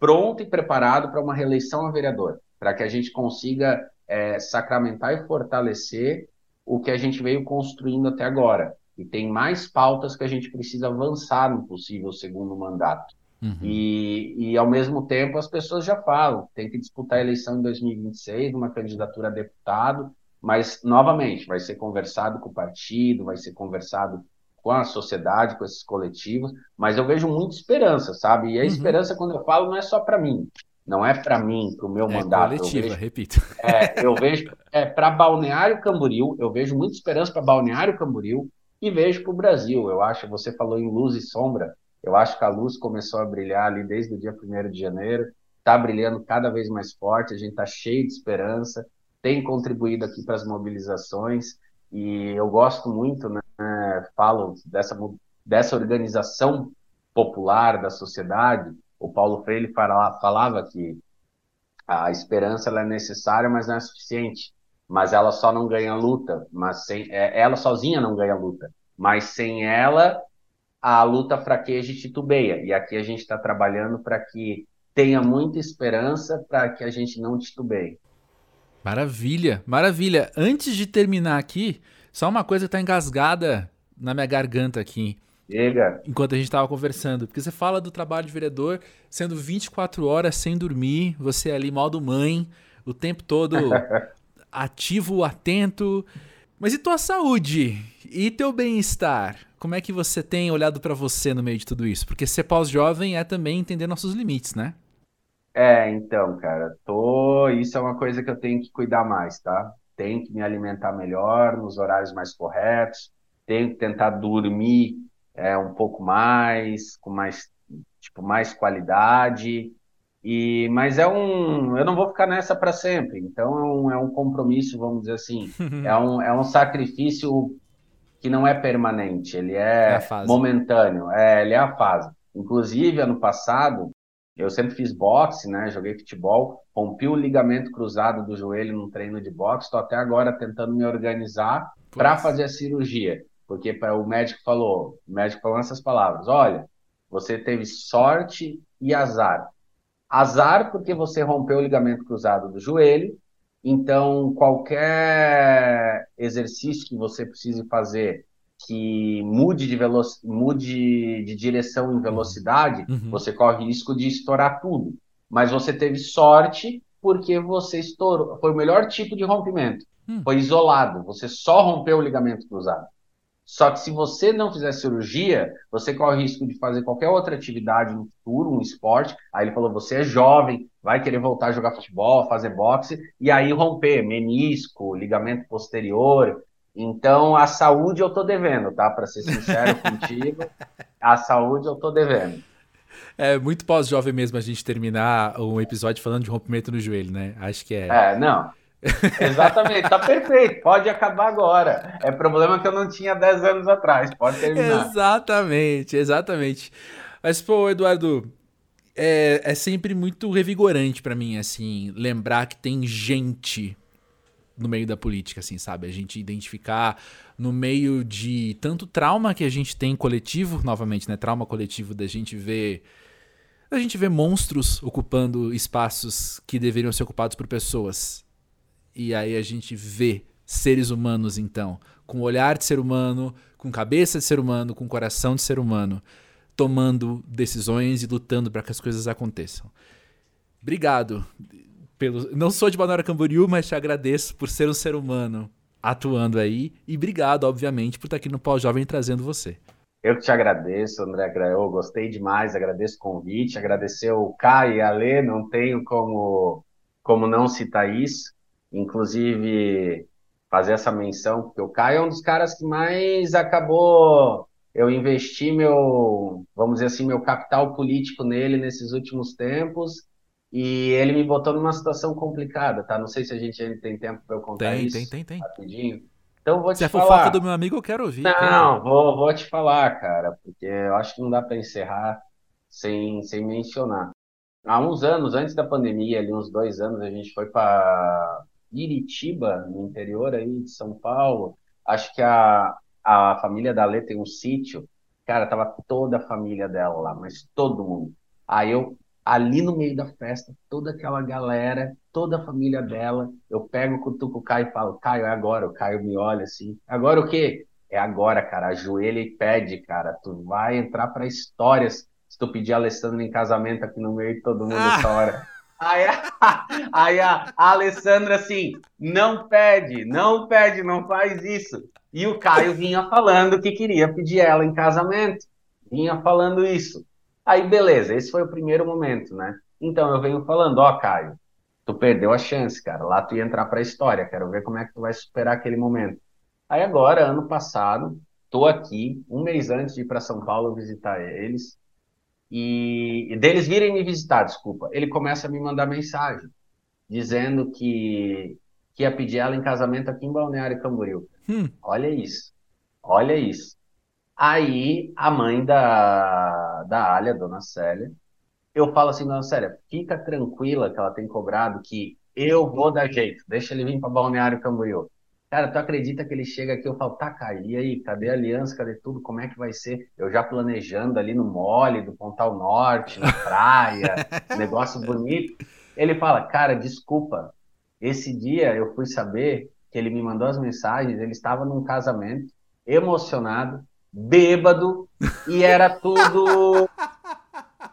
pronto e preparado para uma reeleição a vereador, para que a gente consiga é, sacramentar e fortalecer o que a gente veio construindo até agora e tem mais pautas que a gente precisa avançar no possível segundo mandato. Uhum. E, e, ao mesmo tempo, as pessoas já falam, tem que disputar a eleição em 2026, uma candidatura a deputado, mas, novamente, vai ser conversado com o partido, vai ser conversado com a sociedade, com esses coletivos, mas eu vejo muita esperança, sabe? E a uhum. esperança, quando eu falo, não é só para mim, não é para mim, para o meu é mandato. Coletiva, vejo, repito. *laughs* É, eu vejo é, para Balneário Camboriú, eu vejo muita esperança para Balneário Camboriú, e vejo para o Brasil. Eu acho, você falou em luz e sombra, eu acho que a luz começou a brilhar ali desde o dia 1 de janeiro, está brilhando cada vez mais forte, a gente está cheio de esperança, tem contribuído aqui para as mobilizações, e eu gosto muito, né, falo dessa, dessa organização popular da sociedade, o Paulo Freire falava que a esperança é necessária, mas não é suficiente mas ela só não ganha luta, mas sem é, ela sozinha não ganha luta, mas sem ela a luta fraqueja e titubeia. E aqui a gente está trabalhando para que tenha muita esperança para que a gente não titubeie. Maravilha, maravilha. Antes de terminar aqui, só uma coisa está engasgada na minha garganta aqui. Chega. Enquanto a gente estava conversando. Porque você fala do trabalho de vereador sendo 24 horas sem dormir, você é ali modo mãe, o tempo todo *laughs* ativo, atento. Mas e tua saúde? E teu bem-estar? Como é que você tem olhado para você no meio de tudo isso? Porque ser pós-jovem é também entender nossos limites, né? É, então, cara, tô. Isso é uma coisa que eu tenho que cuidar mais, tá? Tenho que me alimentar melhor, nos horários mais corretos, tenho que tentar dormir é, um pouco mais, com mais, tipo, mais qualidade. E, mas é um, eu não vou ficar nessa para sempre. Então é um, é um compromisso, vamos dizer assim, *laughs* é um, é um sacrifício que não é permanente, ele é, é momentâneo, é, ele é a fase. Inclusive ano passado eu sempre fiz boxe, né? Joguei futebol, rompi o ligamento cruzado do joelho num treino de boxe. Estou até agora tentando me organizar para fazer a cirurgia, porque para o médico falou, o médico falou essas palavras: olha, você teve sorte e azar. Azar porque você rompeu o ligamento cruzado do joelho, então qualquer exercício que você precise fazer que mude de, mude de direção em velocidade, uhum. você corre risco de estourar tudo. Mas você teve sorte porque você estourou. Foi o melhor tipo de rompimento. Uhum. Foi isolado. Você só rompeu o ligamento cruzado. Só que se você não fizer cirurgia, você corre o risco de fazer qualquer outra atividade no futuro, um esporte. Aí ele falou: você é jovem, vai querer voltar a jogar futebol, fazer boxe, e aí romper menisco, ligamento posterior. Então, a saúde eu tô devendo, tá? Para ser sincero *laughs* contigo, a saúde eu tô devendo. É muito pós-jovem mesmo a gente terminar um episódio falando de rompimento no joelho, né? Acho que é. É, não. Exatamente, tá perfeito. Pode acabar agora. É problema que eu não tinha 10 anos atrás. Pode terminar. Exatamente, exatamente. Mas, pô, Eduardo, é, é sempre muito revigorante para mim, assim, lembrar que tem gente no meio da política, assim, sabe? A gente identificar no meio de tanto trauma que a gente tem coletivo, novamente, né? Trauma coletivo da gente ver. A gente vê monstros ocupando espaços que deveriam ser ocupados por pessoas. E aí a gente vê seres humanos, então, com olhar de ser humano, com cabeça de ser humano, com coração de ser humano, tomando decisões e lutando para que as coisas aconteçam. Obrigado. Pelo... Não sou de Balneário Camboriú, mas te agradeço por ser um ser humano atuando aí. E obrigado, obviamente, por estar aqui no Pós-Jovem trazendo você. Eu que te agradeço, André Grael. Gostei demais, agradeço o convite, agradecer o Caio e a Lê, não tenho como, como não citar isso. Inclusive, fazer essa menção, porque o Caio é um dos caras que mais acabou eu investi meu, vamos dizer assim, meu capital político nele nesses últimos tempos e ele me botou numa situação complicada, tá? Não sei se a gente ainda tem tempo para eu contar tem, isso. Tem, tem, tem, Rapidinho. Então vou te se falar. Se é fofoca do meu amigo, eu quero ouvir. Não, vou, vou te falar, cara, porque eu acho que não dá para encerrar sem, sem mencionar. Há uns anos, antes da pandemia, ali uns dois anos, a gente foi para Iritiba, no interior aí de São Paulo. Acho que a, a família da Lê tem um sítio, cara, tava toda a família dela lá, mas todo mundo. Aí eu, ali no meio da festa, toda aquela galera, toda a família dela, eu pego, cutuco o Caio e falo, Caio, é agora. O Caio me olha assim, agora o quê? É agora, cara, ajoelha e pede, cara, tu vai entrar pra histórias se tu pedir a Alessandra em casamento aqui no meio de todo mundo ah. essa hora. Aí, aí a, *laughs* a Alessandra assim, não pede, não pede, não faz isso. E o Caio vinha falando que queria pedir ela em casamento. Vinha falando isso. Aí, beleza, esse foi o primeiro momento, né? Então eu venho falando, ó, Caio, tu perdeu a chance, cara. Lá tu ia entrar pra história. Quero ver como é que tu vai superar aquele momento. Aí agora, ano passado, tô aqui, um mês antes de ir para São Paulo visitar eles. E, e deles virem me visitar, desculpa. Ele começa a me mandar mensagem dizendo que, que ia pedir ela em casamento aqui em Balneário Camboriú. Hum. Olha isso. Olha isso. Aí a mãe da, da Alia, dona Célia, eu falo assim, dona Célia, fica tranquila que ela tem cobrado que eu vou dar jeito, deixa ele vir para Balneário Camboriú. Cara, tu acredita que ele chega aqui, eu falo, tá, Caio, e aí, cadê a aliança, cadê tudo, como é que vai ser? Eu já planejando ali no mole do Pontal Norte, na praia, *laughs* negócio bonito. Ele fala, cara, desculpa, esse dia eu fui saber que ele me mandou as mensagens, ele estava num casamento, emocionado, bêbado, e era tudo. *laughs*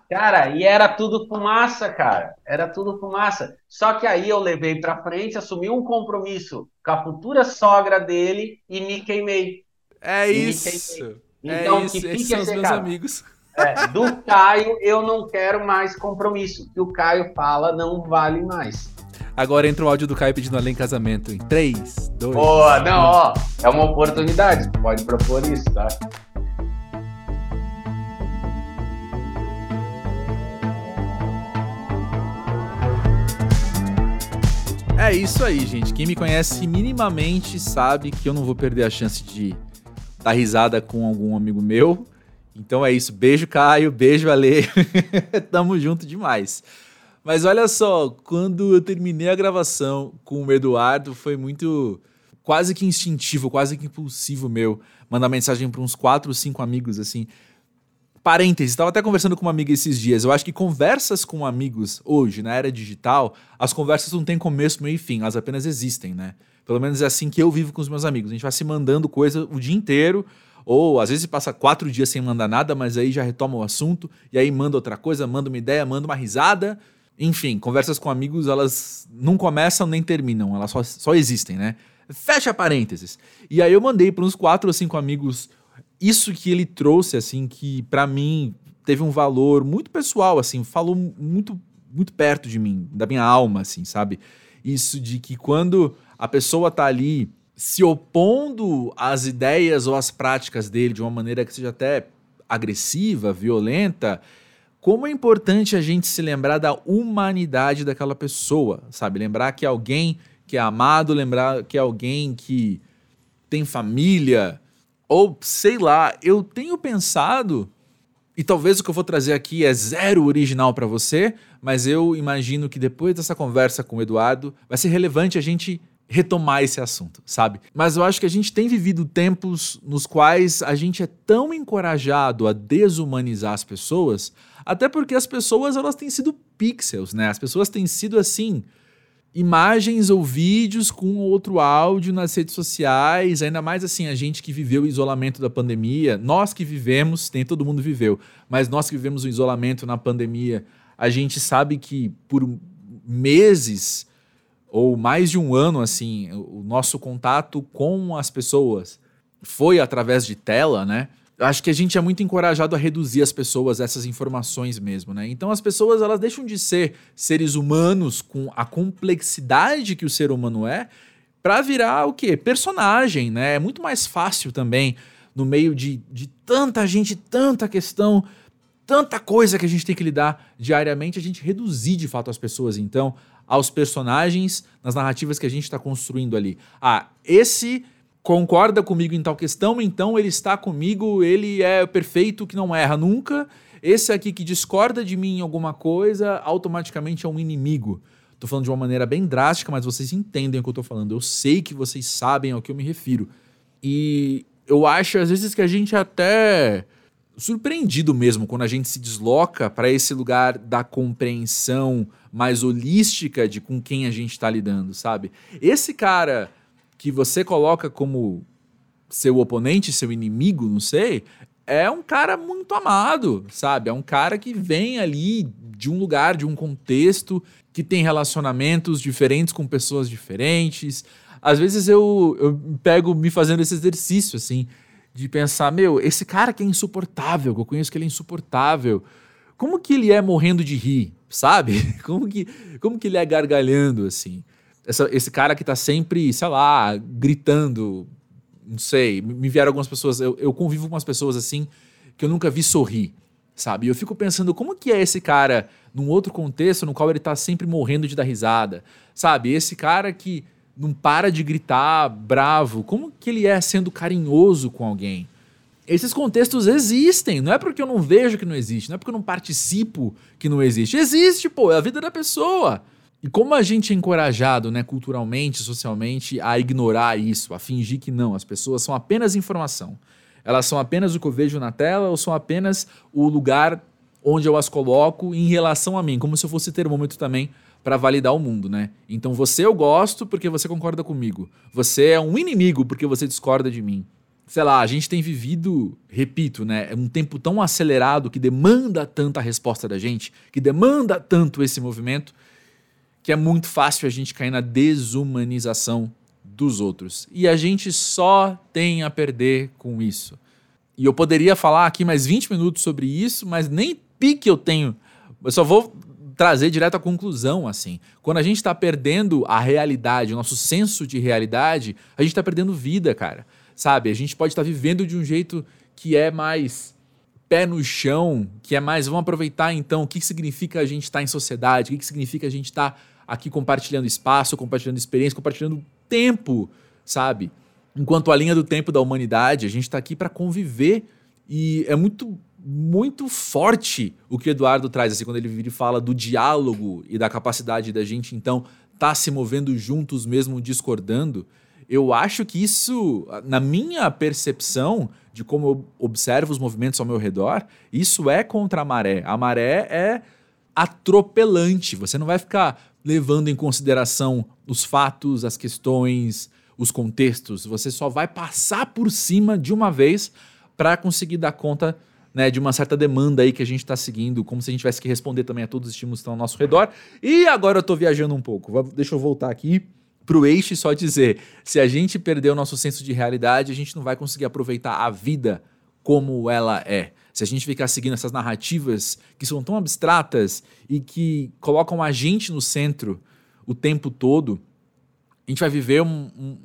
Cara, e era tudo fumaça, cara. Era tudo fumaça. Só que aí eu levei para frente, assumi um compromisso com a futura sogra dele e me queimei. É isso. Queimei. É então, é isso. que fique Esses são os meus cara. amigos. É, do *laughs* Caio, eu não quero mais compromisso. Que o Caio fala não vale mais. Agora entra o áudio do Caio pedindo além casamento em 3, 2. Boa, não, ó. É uma oportunidade. Pode propor isso, tá? É isso aí, gente. Quem me conhece minimamente sabe que eu não vou perder a chance de dar risada com algum amigo meu. Então é isso. Beijo, Caio. Beijo, Ale. *laughs* Tamo junto demais. Mas olha só, quando eu terminei a gravação com o Eduardo, foi muito quase que instintivo, quase que impulsivo meu mandar mensagem para uns quatro, cinco amigos assim. Parênteses, estava até conversando com uma amiga esses dias. Eu acho que conversas com amigos hoje, na era digital, as conversas não têm começo, meio e fim, elas apenas existem, né? Pelo menos é assim que eu vivo com os meus amigos. A gente vai se mandando coisa o dia inteiro, ou às vezes passa quatro dias sem mandar nada, mas aí já retoma o assunto, e aí manda outra coisa, manda uma ideia, manda uma risada, enfim, conversas com amigos, elas não começam nem terminam, elas só, só existem, né? Fecha parênteses. E aí eu mandei para uns quatro ou cinco amigos isso que ele trouxe, assim, que para mim teve um valor muito pessoal, assim, falou muito, muito perto de mim, da minha alma, assim, sabe? Isso de que quando a pessoa tá ali se opondo às ideias ou às práticas dele de uma maneira que seja até agressiva, violenta, como é importante a gente se lembrar da humanidade daquela pessoa, sabe? Lembrar que alguém que é amado, lembrar que é alguém que tem família, ou sei lá, eu tenho pensado, e talvez o que eu vou trazer aqui é zero original para você, mas eu imagino que depois dessa conversa com o Eduardo, vai ser relevante a gente retomar esse assunto, sabe? Mas eu acho que a gente tem vivido tempos nos quais a gente é tão encorajado a desumanizar as pessoas, até porque as pessoas elas têm sido pixels, né? As pessoas têm sido assim, imagens ou vídeos com outro áudio nas redes sociais, ainda mais assim, a gente que viveu o isolamento da pandemia, nós que vivemos, nem todo mundo viveu, mas nós que vivemos o isolamento na pandemia, a gente sabe que por meses ou mais de um ano, assim, o nosso contato com as pessoas foi através de tela, né? Eu acho que a gente é muito encorajado a reduzir as pessoas a essas informações mesmo, né? Então as pessoas elas deixam de ser seres humanos com a complexidade que o ser humano é para virar o quê? Personagem, né? É muito mais fácil também no meio de, de tanta gente, tanta questão, tanta coisa que a gente tem que lidar diariamente, a gente reduzir de fato as pessoas, então, aos personagens nas narrativas que a gente está construindo ali. Ah, esse concorda comigo em tal questão, então ele está comigo, ele é perfeito, que não erra nunca. Esse aqui que discorda de mim em alguma coisa, automaticamente é um inimigo. Tô falando de uma maneira bem drástica, mas vocês entendem o que eu tô falando. Eu sei que vocês sabem ao que eu me refiro. E eu acho às vezes que a gente até surpreendido mesmo quando a gente se desloca para esse lugar da compreensão mais holística de com quem a gente está lidando, sabe? Esse cara que você coloca como seu oponente, seu inimigo, não sei, é um cara muito amado, sabe? É um cara que vem ali de um lugar, de um contexto, que tem relacionamentos diferentes com pessoas diferentes. Às vezes eu, eu pego me fazendo esse exercício, assim, de pensar, meu, esse cara que é insuportável, eu conheço que ele é insuportável, como que ele é morrendo de rir, sabe? *laughs* Como que, como que ele é gargalhando, assim? Essa, esse cara que tá sempre, sei lá, gritando, não sei, me vieram algumas pessoas, eu, eu convivo com umas pessoas assim, que eu nunca vi sorrir, sabe? E eu fico pensando, como que é esse cara num outro contexto no qual ele tá sempre morrendo de dar risada, sabe? Esse cara que não para de gritar bravo. Como que ele é sendo carinhoso com alguém? Esses contextos existem, não é porque eu não vejo que não existe, não é porque eu não participo que não existe. Existe, pô, é a vida da pessoa. E como a gente é encorajado, né, culturalmente, socialmente, a ignorar isso, a fingir que não, as pessoas são apenas informação. Elas são apenas o que eu vejo na tela ou são apenas o lugar onde eu as coloco em relação a mim, como se eu fosse termômetro também para validar o mundo, né? Então você eu gosto porque você concorda comigo. Você é um inimigo porque você discorda de mim. Sei lá, a gente tem vivido, repito, né, um tempo tão acelerado que demanda tanta resposta da gente, que demanda tanto esse movimento, que é muito fácil a gente cair na desumanização dos outros. E a gente só tem a perder com isso. E eu poderia falar aqui mais 20 minutos sobre isso, mas nem pique eu tenho. Eu só vou trazer direto à conclusão, assim. Quando a gente está perdendo a realidade, o nosso senso de realidade, a gente está perdendo vida, cara. Sabe? A gente pode estar tá vivendo de um jeito que é mais pé no chão, que é mais vamos aproveitar então o que significa a gente estar tá em sociedade, o que significa a gente estar tá aqui compartilhando espaço, compartilhando experiência, compartilhando tempo, sabe? Enquanto a linha do tempo da humanidade, a gente está aqui para conviver e é muito muito forte o que Eduardo traz, assim, quando ele vira e fala do diálogo e da capacidade da gente, então, tá se movendo juntos mesmo discordando. Eu acho que isso, na minha percepção de como eu observo os movimentos ao meu redor, isso é contra a maré. A maré é atropelante. Você não vai ficar levando em consideração os fatos, as questões, os contextos. Você só vai passar por cima de uma vez para conseguir dar conta né, de uma certa demanda aí que a gente está seguindo, como se a gente tivesse que responder também a todos os estímulos que estão ao nosso redor. E agora eu estou viajando um pouco. Deixa eu voltar aqui para o eixo e só dizer: se a gente perder o nosso senso de realidade, a gente não vai conseguir aproveitar a vida como ela é. Se a gente ficar seguindo essas narrativas que são tão abstratas e que colocam a gente no centro o tempo todo, a gente vai viver um, um,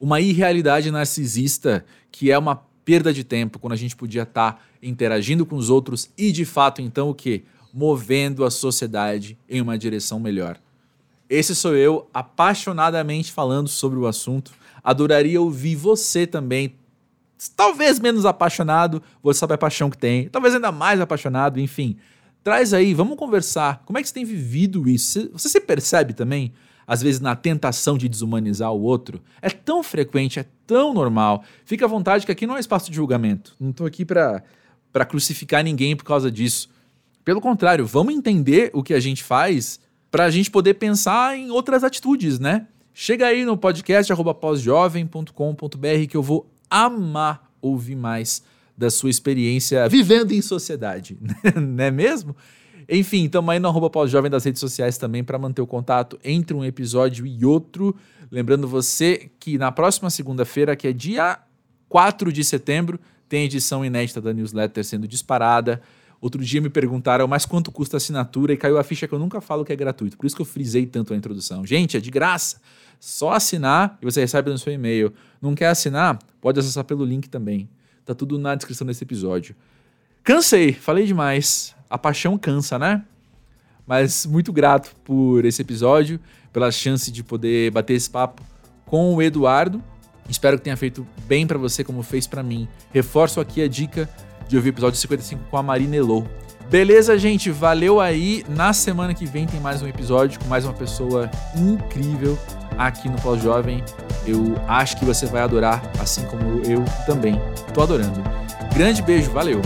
uma irrealidade narcisista que é uma perda de tempo quando a gente podia estar tá interagindo com os outros e de fato então o que? Movendo a sociedade em uma direção melhor. Esse sou eu apaixonadamente falando sobre o assunto. Adoraria ouvir você também, talvez menos apaixonado, você sabe a paixão que tem, talvez ainda mais apaixonado, enfim. Traz aí, vamos conversar. Como é que você tem vivido isso? Você se percebe também? às vezes na tentação de desumanizar o outro, é tão frequente, é tão normal. Fica à vontade que aqui não é espaço de julgamento. Não estou aqui para crucificar ninguém por causa disso. Pelo contrário, vamos entender o que a gente faz para a gente poder pensar em outras atitudes, né? Chega aí no podcast pós-jovem.com.br que eu vou amar ouvir mais da sua experiência vivendo em sociedade, *laughs* não é mesmo? Enfim, estamos aí no arroba pós-jovem das redes sociais também para manter o contato entre um episódio e outro. Lembrando você que na próxima segunda-feira, que é dia 4 de setembro, tem edição inédita da newsletter sendo disparada. Outro dia me perguntaram, mas quanto custa a assinatura? E caiu a ficha que eu nunca falo que é gratuito. Por isso que eu frisei tanto a introdução. Gente, é de graça. Só assinar e você recebe no seu e-mail. Não quer assinar? Pode acessar pelo link também. Tá tudo na descrição desse episódio. Cansei, falei demais a paixão cansa, né? Mas muito grato por esse episódio, pela chance de poder bater esse papo com o Eduardo. Espero que tenha feito bem para você como fez para mim. Reforço aqui a dica de ouvir o episódio 55 com a Marina Elou. Beleza, gente? Valeu aí. Na semana que vem tem mais um episódio com mais uma pessoa incrível aqui no Pós-Jovem. Eu acho que você vai adorar, assim como eu também tô adorando. Grande beijo, valeu!